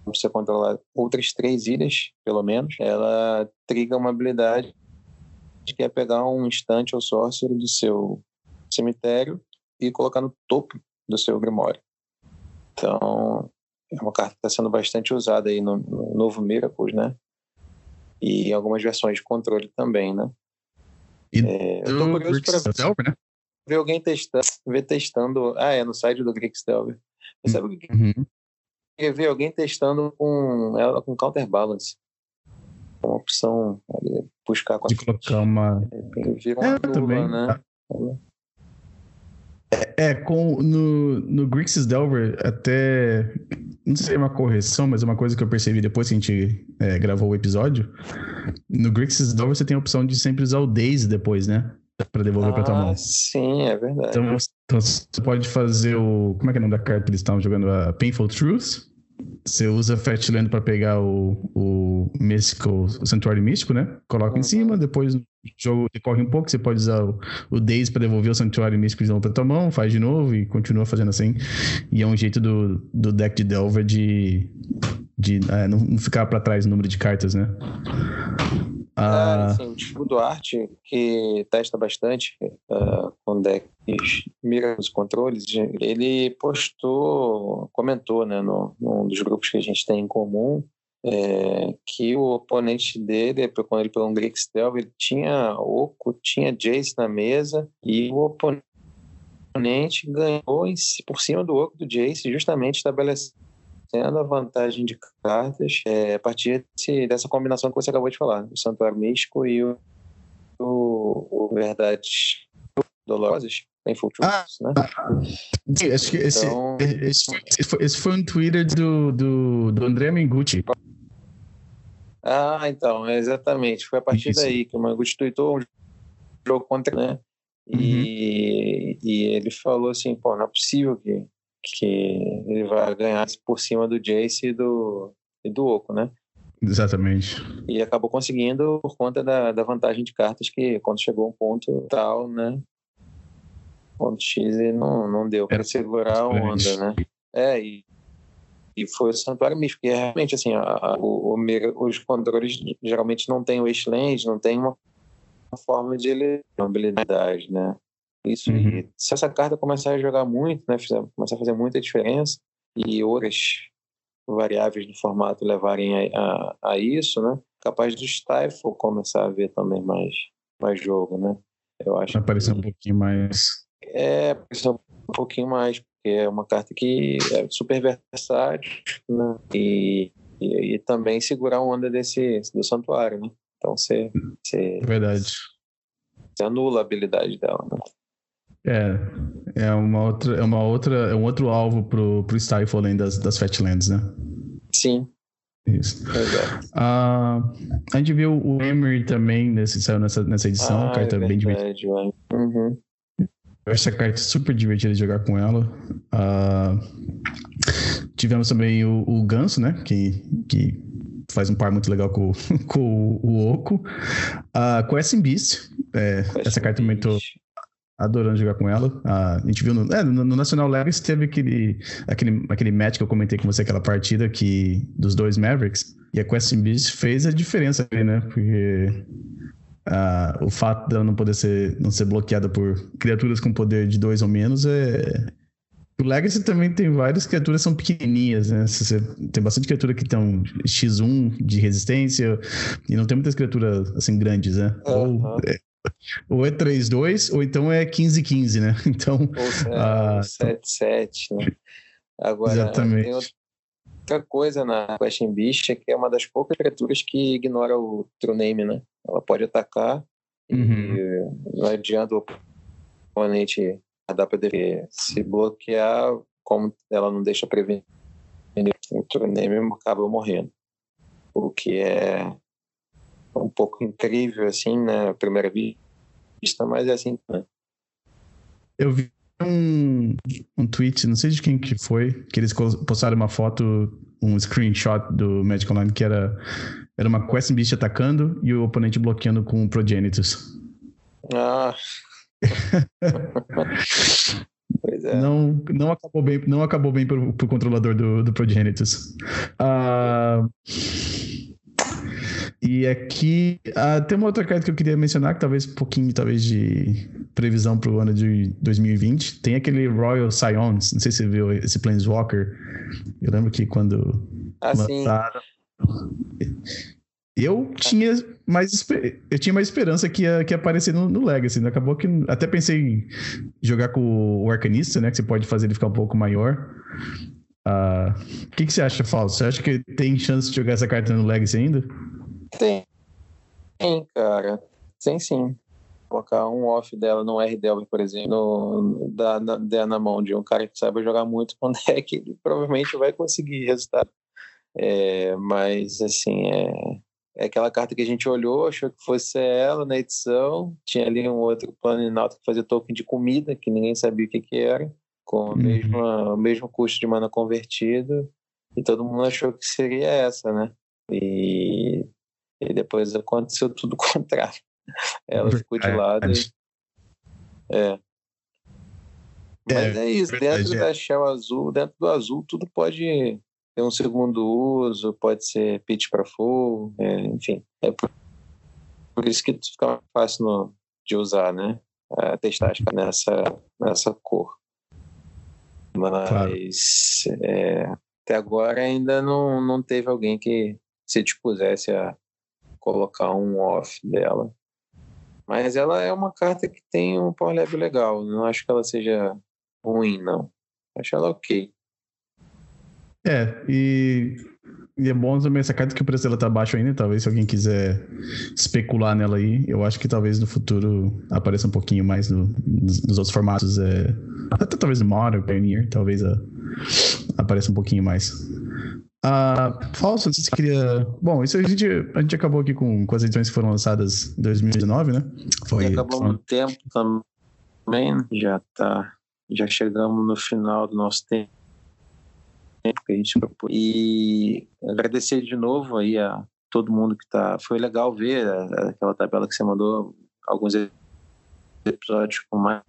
você controlar outras três ilhas, pelo menos, ela triga uma habilidade que é pegar um instante ou sorcery do seu cemitério e colocar no topo do seu Grimório. Então, é uma carta que está sendo bastante usada aí no, no, novo Miracles, né? E em algumas versões de controle também, né? E é, eu tô curioso para né? ver alguém testando, ver testando. Ah, é no site do Grixdelver. Você sabe o que uhum. ver alguém testando com ela com counterbalance. Uma opção ali, buscar com De colocar uma. Vira uma é, também. né? Tá. É, com, no, no Grixis Delver, até. Não sei se é uma correção, mas é uma coisa que eu percebi depois que a gente é, gravou o episódio. No Grixis Delver você tem a opção de sempre usar o Days depois, né? Pra devolver ah, pra tua mão. Sim, é verdade. Então, então, você pode fazer o. Como é que é o nome da carta que eles estavam jogando? A Painful Truth. Você usa Fatland para pegar o, o Mystical, o Santuário Místico, né? Coloca uhum. em cima, depois o jogo decorre um pouco, você pode usar o, o Days para devolver o Santuário Místico de novo pra tua mão, faz de novo e continua fazendo assim. E é um jeito do, do deck de Delver de, de é, não ficar para trás o número de cartas, né? Ah, assim, o tipo do arte que testa bastante uh, com decks mira os controles, ele postou, comentou né, no, num dos grupos que a gente tem em comum é, que o oponente dele, quando ele pegou um Grixel, ele tinha Oco, tinha Jace na mesa e o oponente oponente ganhou em, por cima do oco do Jace, justamente estabelecendo a vantagem de cartas é, a partir desse, dessa combinação que você acabou de falar, o Santuário Místico e o, o, o Verdades Dolorosas. Tem Full ah, né? acho que esse, então... esse, foi, esse, foi, um Twitter do, do, do André Mengucci. Ah, então, exatamente. Foi a partir Isso. daí que o Mengucci tweetou um jogo contra, né? E, uhum. e ele falou assim, pô, não é possível que, que ele vai ganhar por cima do Jace e do, e do Oco, né? Exatamente. E acabou conseguindo por conta da, da vantagem de cartas que quando chegou um ponto tal, né? Ponto X e não, não deu para segurar a onda, né? É, e, e foi o Santuário Místico, porque realmente, assim, a, a, o, o, os controles geralmente não tem o Wasteland, não tem uma, forma de ele habilidade, né? Isso uhum. se essa carta começar a jogar muito, né, começar a fazer muita diferença e outras variáveis do formato levarem a, a, a isso, né, capaz do Stifle começar a ver também mais, mais jogo, né? Eu acho. Vai aparecer que, um pouquinho mais. É, aparecer um pouquinho mais, porque é uma carta que é super versátil, né? E, e, e também segurar a onda desse do santuário, né? Então você, você verdade. Você anula a habilidade dela, né? É, é uma outra, é uma outra, é um outro alvo pro, pro Stifle além das, das Fatlands, né? Sim. Isso. Uh, a gente viu o Emery também nesse, saiu nessa, nessa edição, ah, carta é bem divertida. Uhum. Essa carta é super divertida de jogar com ela. Uh, tivemos também o, o Ganso, né? Que, que faz um par muito legal com, com o Oco. Uh, Questing Beast. É, essa carta tô, adorando jogar com ela. a gente viu no, é, no, no, National Legacy teve aquele, aquele, aquele match que eu comentei com você, aquela partida que, dos dois Mavericks. E a Questing Beast fez a diferença ali, né? Porque o fato dela não poder ser, não ser bloqueada por criaturas com poder de dois ou menos é. O Legacy também tem várias criaturas que são pequenininhas, né? Você tem bastante criatura que estão X1 de resistência e não tem muitas criaturas assim grandes, né? Uhum. Ou, é, ou é 3-2, ou então é 15-15, né? Então. Ou é, uh, 7-7, né? Agora, Exatamente. tem outra coisa na Question Beast é que é uma das poucas criaturas que ignora o True Name, né? Ela pode atacar uhum. e não adianta o oponente dar para se bloquear, como ela não deixa prevenir, o True Name acaba morrendo. O que é um pouco incrível, assim, né? À primeira vista, mas é assim, né? Eu vi um, um tweet, não sei de quem que foi, que eles postaram uma foto, um screenshot do Magic Online que era, era uma Quest Beast atacando e o oponente bloqueando com o Progenitus. Ah. pois é. Não, não acabou bem, não acabou bem pro, pro controlador do, do Progenitus. Uh, e aqui uh, tem uma outra carta que eu queria mencionar, que talvez um pouquinho talvez de previsão para o ano de 2020. Tem aquele Royal Scions, não sei se você viu esse Planeswalker. Eu lembro que quando ah, lançaram. Eu tinha mais eu tinha mais esperança que ia, que ia aparecer no, no Legacy. Né? Acabou que até pensei em jogar com o Arcanista, né? Que você pode fazer ele ficar um pouco maior. Ah, o uh, que, que você acha, Falso? Você acha que tem chance de jogar essa carta no Legacy ainda? Tem. Tem, cara. Tem sim. Colocar um off dela no R por exemplo, no, da, na, na mão de um cara que saiba jogar muito com deck, ele provavelmente vai conseguir resultado. É, mas, assim, é, é aquela carta que a gente olhou, achou que fosse ela na edição. Tinha ali um outro plano inauto que fazia token de comida, que ninguém sabia o que, que era, com o, uhum. mesmo, o mesmo custo de mana convertido. E todo mundo achou que seria essa, né? E e depois aconteceu tudo o contrário. Ela ficou de lado. E... É. Mas é, é isso, dentro da Shell azul, dentro do azul, tudo pode ter um segundo uso, pode ser pitch para fogo, é, enfim. É por, por, isso que fica fácil no, de usar, né? É, testar nessa, nessa cor. Mas claro. é, até agora ainda não, não teve alguém que se dispusesse a colocar um off dela. Mas ela é uma carta que tem um power level legal. Não acho que ela seja ruim, não. Acho ela ok. É, e, e, é bom também essa carta que o preço dela tá baixo ainda. Talvez se alguém quiser especular nela aí, eu acho que talvez no futuro apareça um pouquinho mais no, nos, nos, outros formatos. É, até talvez no Modern, Pioneer, talvez a, apareça um pouquinho mais. Uh, falso, se queria. Bom, isso a gente, a gente acabou aqui com, com as edições que foram lançadas em 2019, né? Foi. E acabou no tempo também, já tá. Já chegamos no final do nosso tempo que a gente propôs. E agradecer de novo aí a todo mundo que tá. Foi legal ver aquela tabela que você mandou, alguns episódios com mais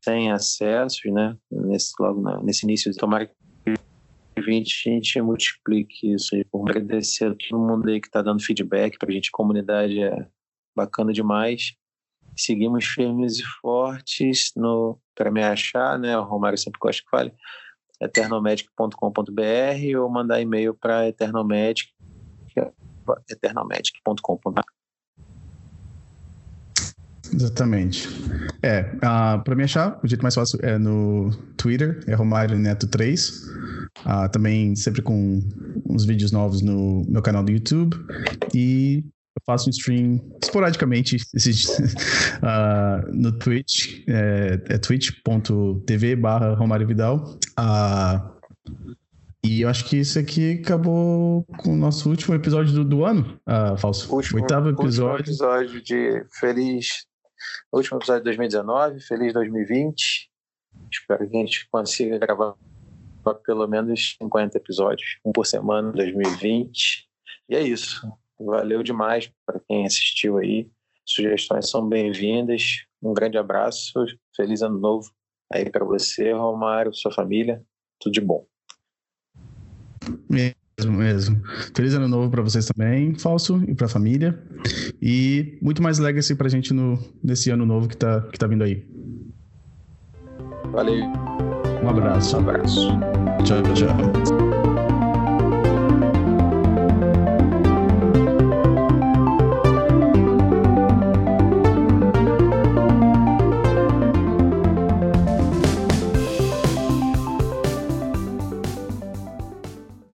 sem acesso, né? Nesse, logo nesse início. Tomara que 2020 a gente multiplique isso aí. Agradecer a todo mundo aí que está dando feedback para a gente, comunidade é bacana demais. Seguimos firmes e fortes no para me achar, né? O Romário sempre gosta que fale eternomedic.com.br ou mandar e-mail para eternomedic eternomedic.com.br Exatamente. É, uh, para me achar, o jeito mais fácil é no Twitter, é Romário Neto 3. Uh, também sempre com uns vídeos novos no meu canal do YouTube. E eu faço um stream esporadicamente uh, no Twitch, é, é twitch.tv barra Romário Vidal. E eu acho que isso aqui acabou com o nosso último episódio do, do ano, uh, Falso. Último, Oitavo episódio. Último episódio de Feliz último episódio de 2019, feliz 2020. Espero que a gente consiga gravar pelo menos 50 episódios, um por semana em 2020. E é isso. Valeu demais para quem assistiu aí. Sugestões são bem-vindas. Um grande abraço. Feliz ano novo aí para você, Romário, sua família. Tudo de bom. Mesmo, mesmo. Feliz ano novo para vocês também, Falso, e para a família. E muito mais legacy pra gente no, nesse ano novo que tá, que tá vindo aí. Valeu. Um abraço. Um abraço. Tchau, tchau.